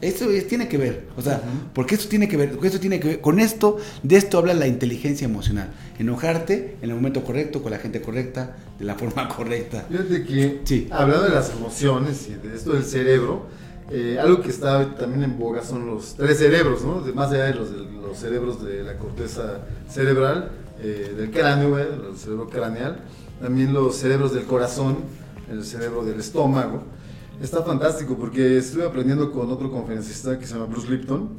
Eso es- tiene que ver, o sea, porque esto tiene que ver, esto tiene que ver, con esto, de esto habla la inteligencia emocional. Enojarte en el momento correcto, con la gente correcta, de la forma correcta. Fíjate que, Sí. hablando de las emociones y de esto del cerebro, eh, algo que está también en boga son los tres cerebros, ¿no? De- más allá de los, de los cerebros de la corteza cerebral, eh, del cráneo, el cerebro craneal, también los cerebros del corazón, el cerebro del estómago. Está fantástico porque estuve aprendiendo con otro conferencista que se llama Bruce Lipton,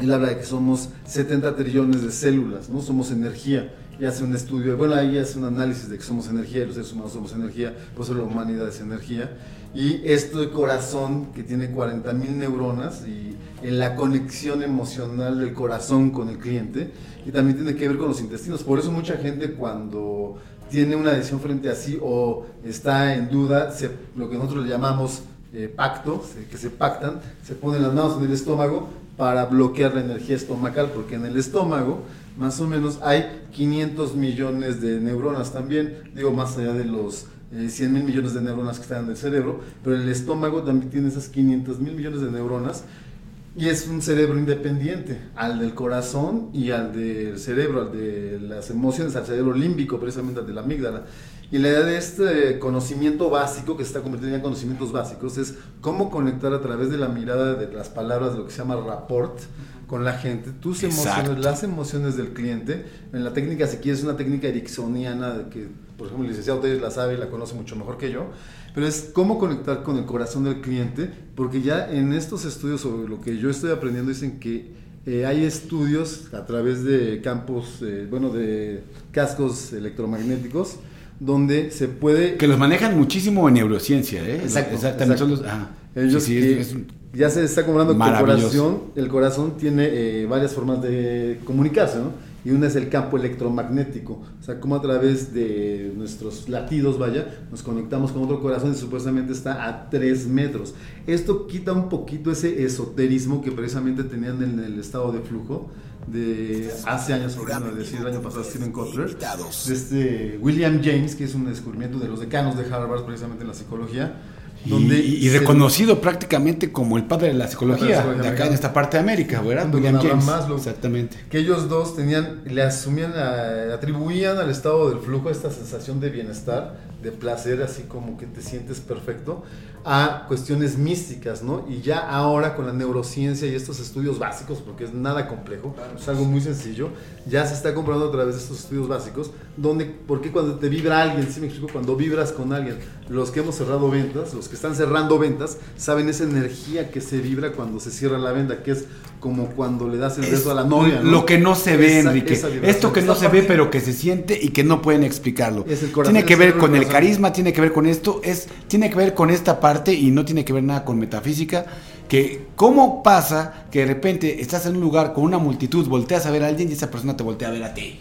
él habla de que somos 70 trillones de células, ¿no? Somos energía. Y hace un estudio, bueno, ahí hace un análisis de que somos energía, los seres humanos somos energía, por eso la humanidad es energía. Y esto de corazón, que tiene 40 mil neuronas, y en la conexión emocional del corazón con el cliente, y también tiene que ver con los intestinos. Por eso mucha gente cuando tiene una decisión frente a sí o está en duda, lo que nosotros le llamamos eh, pacto, que se pactan, se ponen las manos en el estómago para bloquear la energía estomacal, porque en el estómago más o menos hay 500 millones de neuronas también, digo más allá de los eh, 100 mil millones de neuronas que están en el cerebro, pero el estómago también tiene esas 500 mil millones de neuronas y es un cerebro independiente al del corazón y al del cerebro, al de las emociones, al cerebro límbico, precisamente al de la amígdala. Y la idea de este conocimiento básico, que se está convirtiendo en conocimientos básicos, es cómo conectar a través de la mirada, de las palabras, de lo que se llama rapport con la gente, tus Exacto. emociones, las emociones del cliente. En la técnica, si quieres, una técnica ericksoniana, que, por ejemplo, el licenciado Telles la sabe y la conoce mucho mejor que yo, pero es cómo conectar con el corazón del cliente, porque ya en estos estudios sobre lo que yo estoy aprendiendo dicen que eh, hay estudios a través de campos, eh, bueno, de cascos electromagnéticos, donde se puede... Que los manejan muchísimo en neurociencia, ¿eh? Exacto, Exactamente. son exacto. los- ajá. Ellos Sí, es- es un- ya se está comprobando que el corazón, el corazón tiene eh, varias formas de comunicarse, ¿no? Y una es el campo electromagnético, o sea, como a través de nuestros latidos, vaya, nos conectamos con otro corazón y supuestamente está a 3 metros. Esto quita un poquito ese esoterismo que precisamente tenían en el estado de flujo de hace años, por ejemplo, decir el año pasado Steven Kotler, de este William James, que es un descubrimiento de los decanos de Harvard, precisamente en la psicología, donde y reconocido prácticamente como el padre de la psicología, psicología de acá en esta parte de América, ¿verdad? William James. Maslow. Exactamente. que ellos dos tenían, le asumían, a- atribuían al estado del flujo esta sensación de bienestar, de placer, así como que te sientes perfecto, a cuestiones místicas, ¿no? Y ya ahora con la neurociencia y estos estudios básicos, porque es nada complejo, es algo muy sencillo, ya se está comprobando a través de estos estudios básicos, donde, porque cuando te vibra alguien, ¿sí me explico? Cuando vibras con alguien, los que hemos cerrado ventas, los que están cerrando ventas, saben esa energía que se vibra cuando se cierra la venta, que es como cuando le das el beso a la novia, ¿no? Lo que no se ve, Esa- Enrique. esa. Esto que no se ve, pero que se siente y que no pueden explicarlo. Es el corazón, tiene que el ver cerebro, con el el carisma, tiene que ver con esto, es, tiene que ver con esta parte y no tiene que ver nada con metafísica. Que cómo pasa que de repente estás en un lugar con una multitud, volteas a ver a alguien y esa persona te voltea a ver a ti.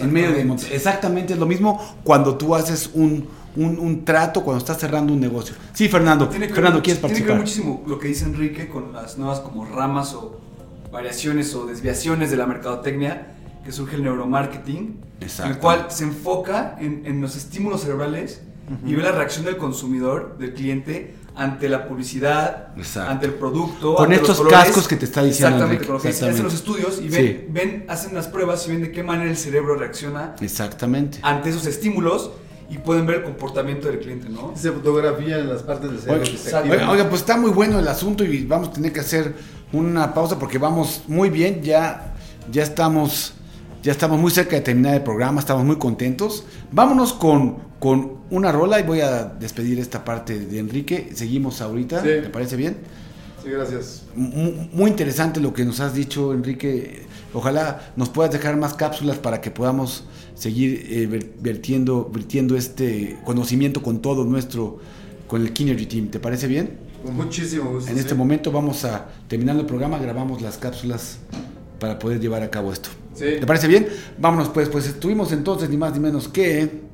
En medio de exactamente es lo mismo cuando tú haces un, un, un trato, cuando estás cerrando un negocio. Sí, Fernando. Tiene que, Fernando, ver, ¿quieres tiene que ver participar? muchísimo lo que dice Enrique con las nuevas como ramas o variaciones o desviaciones de la mercadotecnia que surge el neuromarketing, en el Exacto. cual se enfoca en, en los estímulos cerebrales y ve la reacción del consumidor, del cliente, ante la publicidad, Exacto. ante el producto. Con ante los estos colores. cascos que te está diciendo Exactamente, Enrique, con lo que dicen, hacen los exactamente. estudios y ven, Sí. ven, hacen las pruebas y ven de qué manera el cerebro reacciona Exactamente. ante esos estímulos y pueden ver el comportamiento del cliente, ¿no? Se fotografía en las partes del cerebro. Oiga, oiga, pues está muy bueno el asunto y vamos a tener que hacer una pausa porque vamos muy bien, ya, ya estamos, ya estamos muy cerca de terminar el programa, estamos muy contentos. Vámonos con, con una rola y voy a despedir esta parte de Enrique. Seguimos ahorita, Sí. ¿te parece bien? Sí, gracias. Mu- Muy interesante lo que nos has dicho, Enrique. Ojalá nos puedas dejar más cápsulas para que podamos seguir eh, ver- vertiendo, vertiendo este conocimiento con todo nuestro, con el Kinergy Team. ¿Te parece bien? Con muchísimo gusto. En sí. este momento vamos a, terminando el programa, grabamos las cápsulas para poder llevar a cabo esto. ¿Te parece bien? Vámonos pues, pues estuvimos entonces ni más ni menos que...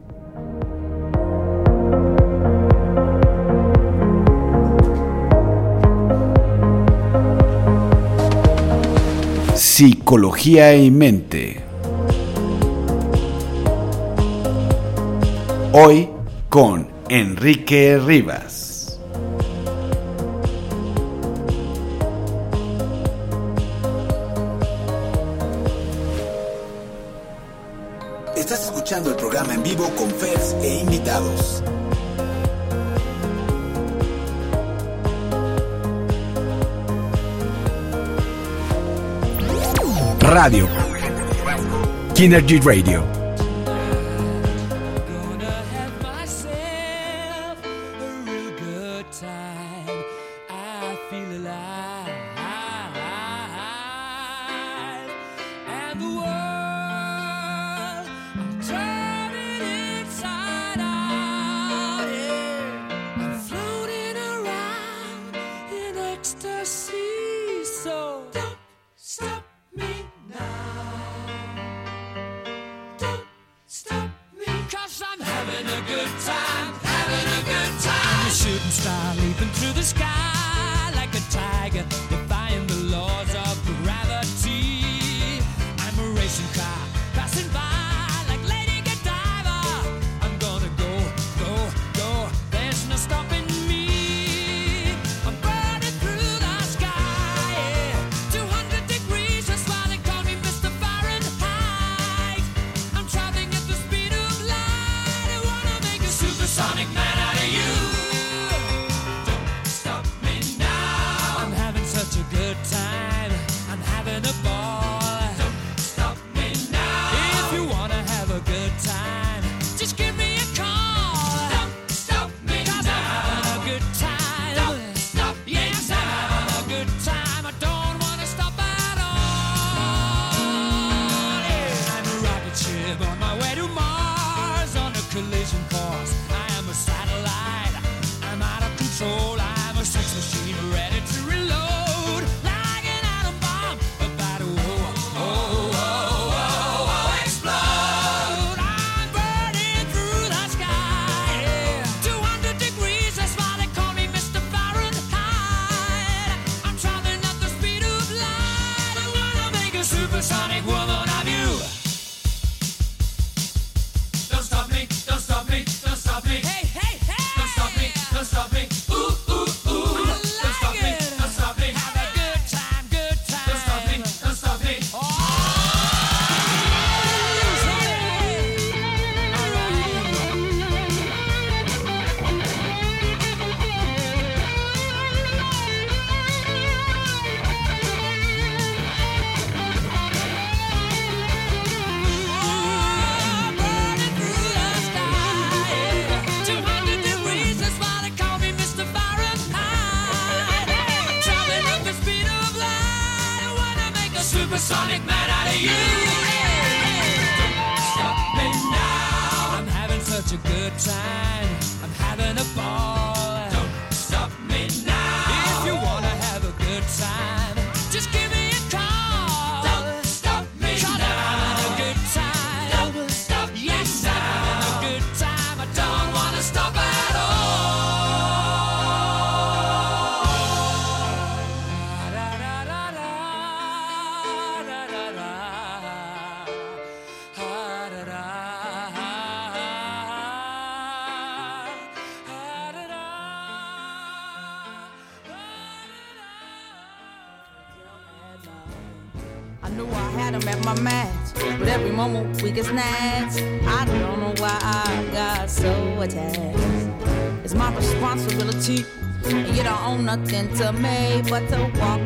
Psicología y Mente. Hoy con Enrique Rivas. Radio. Kinergy Radio. me. to walk.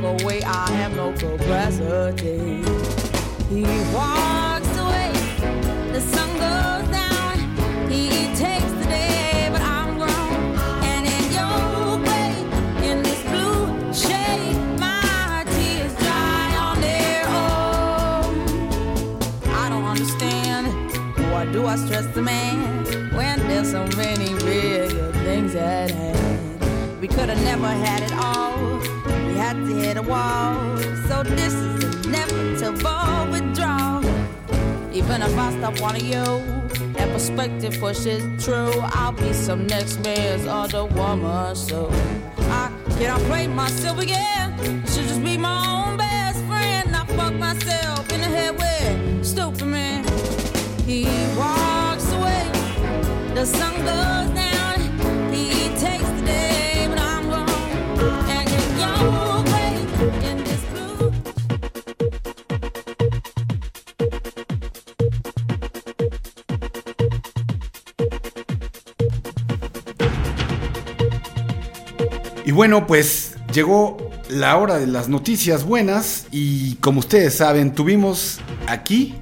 if I stop one of you and perspective for shit true, I'll be some next man's other woman. So I can I play myself again? Should just be my own best friend. I fuck myself in the head with stupid man. He walks away. The sun goes. Y bueno, pues llegó la hora de las noticias buenas y como ustedes saben, tuvimos aquí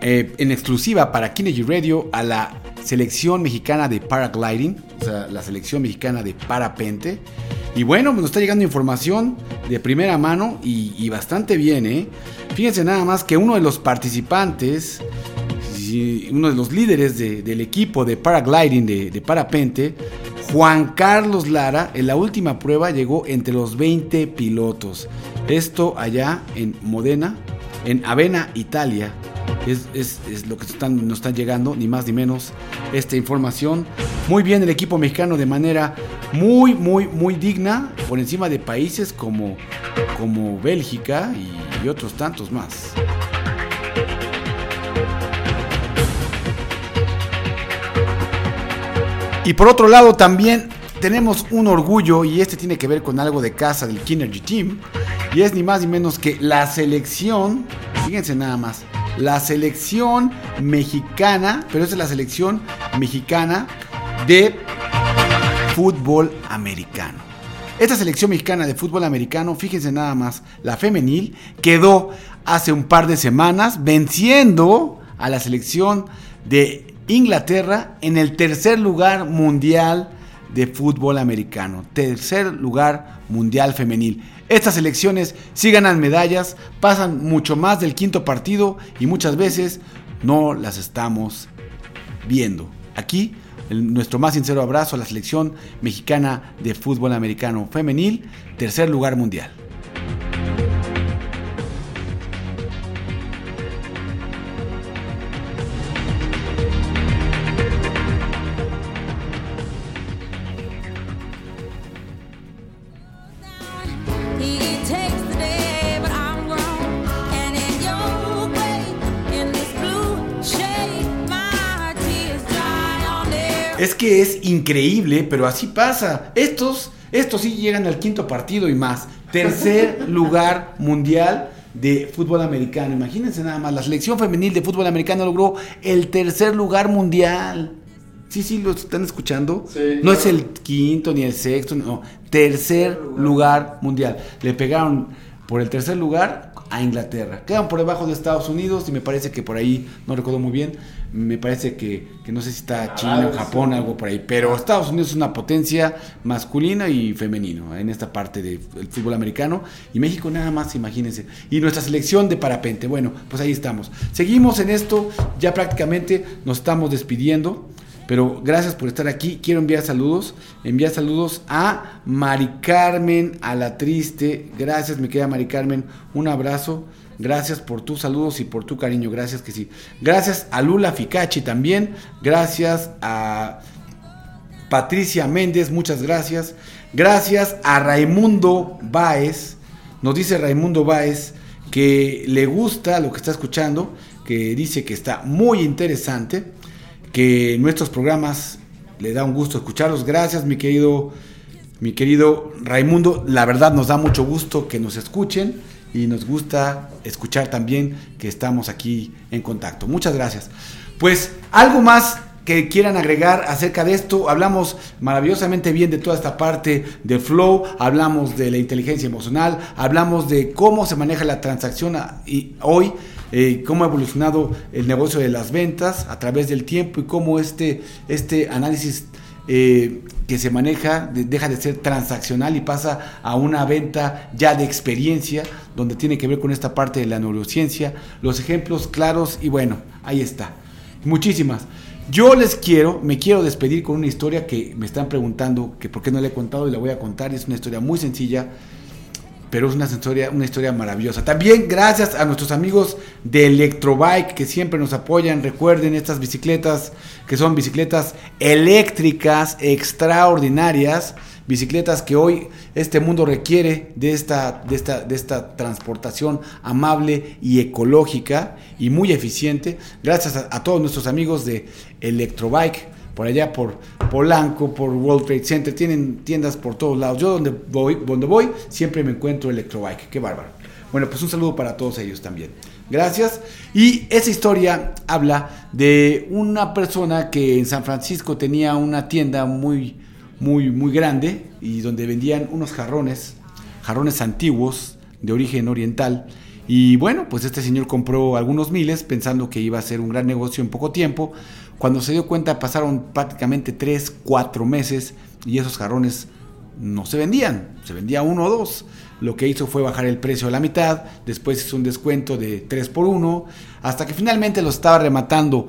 eh, en exclusiva para Kinegy Radio a la selección mexicana de paragliding, o sea, la selección mexicana de parapente. Y bueno, nos está llegando información de primera mano y, bastante bien, ¿eh? Fíjense nada más que uno de los participantes, uno de los líderes de- del equipo de paragliding de parapente, Juan Carlos Lara, en la última prueba llegó entre los 20 pilotos. Esto allá en Modena, en Avena, Italia. Es, lo que nos están llegando, ni más ni menos, esta información. Muy bien el equipo mexicano de manera muy, muy, muy digna, por encima de países como, como Bélgica y otros tantos más. Y por otro lado también tenemos un orgullo y este tiene que ver con algo de casa del Kinergy Team y es ni más ni menos que la selección, fíjense nada más, la selección mexicana, pero es la selección mexicana de fútbol americano. Esta selección mexicana de fútbol americano, fíjense nada más, la femenil quedó hace un par de semanas venciendo a la selección de Inglaterra en el tercer lugar mundial de fútbol americano. Tercer lugar mundial femenil. Estas selecciones sí ganan medallas, pasan mucho más del quinto partido y muchas veces no las estamos viendo. Aquí nuestro más sincero abrazo a la selección mexicana de fútbol americano femenil, tercer lugar mundial. Increíble, pero así pasa. Estos, estos sí llegan al quinto partido y más. Tercer lugar mundial de fútbol americano. Imagínense nada más, la selección femenil de fútbol americano logró el tercer lugar mundial. Sí, sí, lo están escuchando. Sí, no claro. es el quinto ni el sexto, no. Tercer lugar mundial. Le pegaron por el tercer lugar a Inglaterra. Quedan por debajo de Estados Unidos y me parece que por ahí, no recuerdo muy bien, me parece que, que no sé si está China o Japón, algo por ahí. Pero Estados Unidos es una potencia masculina y femenino en esta parte del fútbol americano. Y México nada más, imagínense. Y nuestra selección de parapente. Bueno, pues ahí estamos. Seguimos en esto, ya prácticamente nos estamos despidiendo. Pero gracias por estar aquí. Quiero enviar saludos. Enviar saludos a Mari Carmen, a la triste. Gracias, mi querida Mari Carmen. Un abrazo. Gracias por tus saludos y por tu cariño. Gracias que sí. Gracias a Lula Ficachi también. Gracias a Patricia Méndez. Muchas gracias. Gracias a Raimundo Báez. Nos dice Raimundo Báez que le gusta lo que está escuchando. Que dice que está muy interesante que nuestros programas le da un gusto escucharlos. Gracias, mi querido, mi querido Raimundo. La verdad nos da mucho gusto que nos escuchen y nos gusta escuchar también que estamos aquí en contacto. Muchas gracias. Pues algo más que quieran agregar acerca de esto. Hablamos maravillosamente bien de toda esta parte del flow, hablamos de la inteligencia emocional, hablamos de cómo se maneja la transacción y hoy, eh, cómo ha evolucionado el negocio de las ventas a través del tiempo y cómo este, este análisis eh, que se maneja de- deja de ser transaccional y pasa a una venta ya de experiencia, donde tiene que ver con esta parte de la neurociencia, los ejemplos claros y bueno, ahí está. Muchísimas. Yo les quiero, me quiero despedir con una historia que me están preguntando que por qué no le he contado y la voy a contar. Es una historia muy sencilla, pero es una historia, una historia maravillosa. También gracias a nuestros amigos de Electrobike que siempre nos apoyan. Recuerden estas bicicletas que son bicicletas eléctricas extraordinarias. Bicicletas que hoy este mundo requiere de esta, de esta, de esta transportación amable y ecológica y muy eficiente. Gracias a, a todos nuestros amigos de Electrobike. Por allá por Polanco, por World Trade Center, tienen tiendas por todos lados. Yo donde voy, donde voy siempre me encuentro Electrobike, qué bárbaro. Bueno, pues un saludo para todos ellos también. Gracias. Y esa historia habla de una persona que en San Francisco tenía una tienda muy, muy, muy grande y donde vendían unos jarrones, jarrones antiguos de origen oriental. Y bueno, pues este señor compró algunos miles pensando que iba a ser un gran negocio en poco tiempo. Cuando se dio cuenta pasaron prácticamente 3, 4 meses y esos jarrones no se vendían, se vendía uno o dos. Lo que hizo fue bajar el precio a la mitad, después hizo un descuento de 3 por 1, hasta que finalmente lo estaba rematando.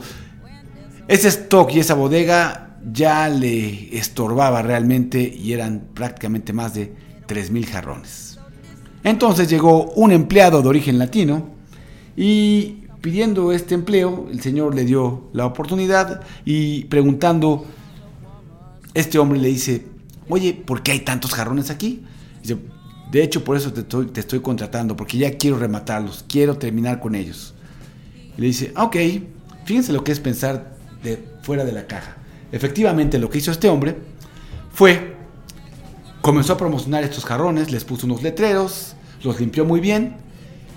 Ese stock y esa bodega ya le estorbaba realmente y eran prácticamente más de 3.000 jarrones. Entonces llegó un empleado de origen latino y pidiendo este empleo, el señor le dio la oportunidad y preguntando, este hombre le dice, oye, ¿por qué hay tantos jarrones aquí? Dice, de hecho, por eso te estoy, contratando, porque ya quiero rematarlos, quiero terminar con ellos. Le dice, ok, fíjense lo que es pensar de fuera de la caja. Efectivamente, lo que hizo este hombre fue, comenzó a promocionar estos jarrones, les puso unos letreros, los limpió muy bien,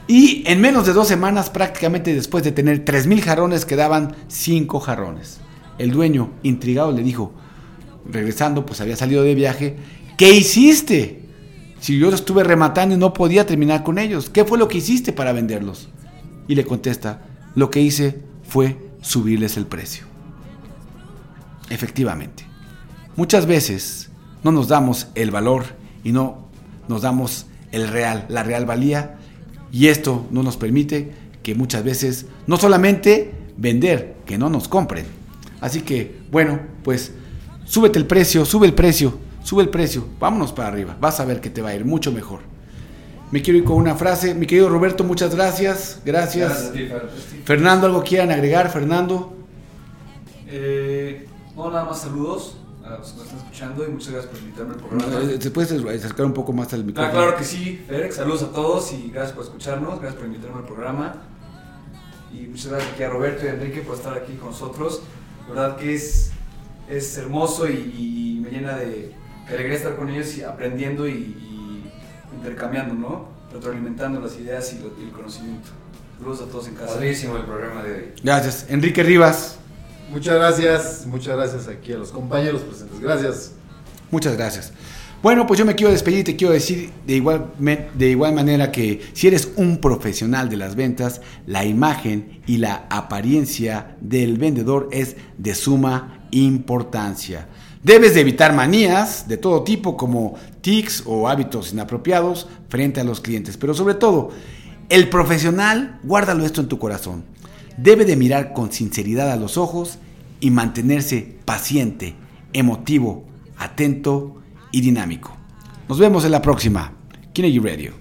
y en menos de dos semanas, prácticamente después de tener 3.000 jarrones, quedaban 5 jarrones. El dueño, intrigado, le dijo, regresando, pues había salido de viaje, ¿qué hiciste? Si yo los estuve rematando y no podía terminar con ellos, ¿qué fue lo que hiciste para venderlos? Y le contesta, lo que hice fue subirles el precio. Efectivamente, muchas veces no nos damos el valor y no nos damos el real, la real valía, y esto no nos permite que muchas veces no solamente vender, que no nos compren. Así que, bueno, pues súbete el precio, sube el precio, sube el precio, vámonos para arriba, vas a ver que te va a ir mucho mejor. Me quiero ir con una frase, mi querido Roberto, muchas gracias, gracias. Gracias a ti, Fer. Fernando, ¿algo quieran agregar, Fernando? Eh, no, nada más saludos a los que nos están escuchando y muchas gracias por invitarme al programa. Eh, ¿Te puedes acercar un poco más al Ah, micrófono? claro que sí, Fer, saludos a todos y gracias por escucharnos, gracias por invitarme al programa. Y muchas gracias aquí a Roberto y a Enrique por estar aquí con nosotros. La verdad que es, es hermoso y, y me llena de, de alegría estar con ellos y aprendiendo y, y intercambiando, ¿no? Retroalimentando las ideas y, lo- y el conocimiento. Saludos a todos en casa. Padrísimo el programa de hoy. Gracias. Enrique Rivas, Muchas gracias, muchas gracias aquí a los compañeros presentes. Gracias. muchas gracias. Bueno, pues yo me quiero despedir y te quiero decir de igual, de igual manera que si eres un profesional de las ventas, la imagen y la apariencia del vendedor es de suma importancia. Debes de evitar manías de todo tipo como tics o hábitos inapropiados frente a los clientes, pero sobre todo, el profesional, guárdalo esto en tu corazón, debe de mirar con sinceridad a los ojos y mantenerse paciente, emotivo, atento y dinámico. Nos vemos en la próxima. Kinegy Radio.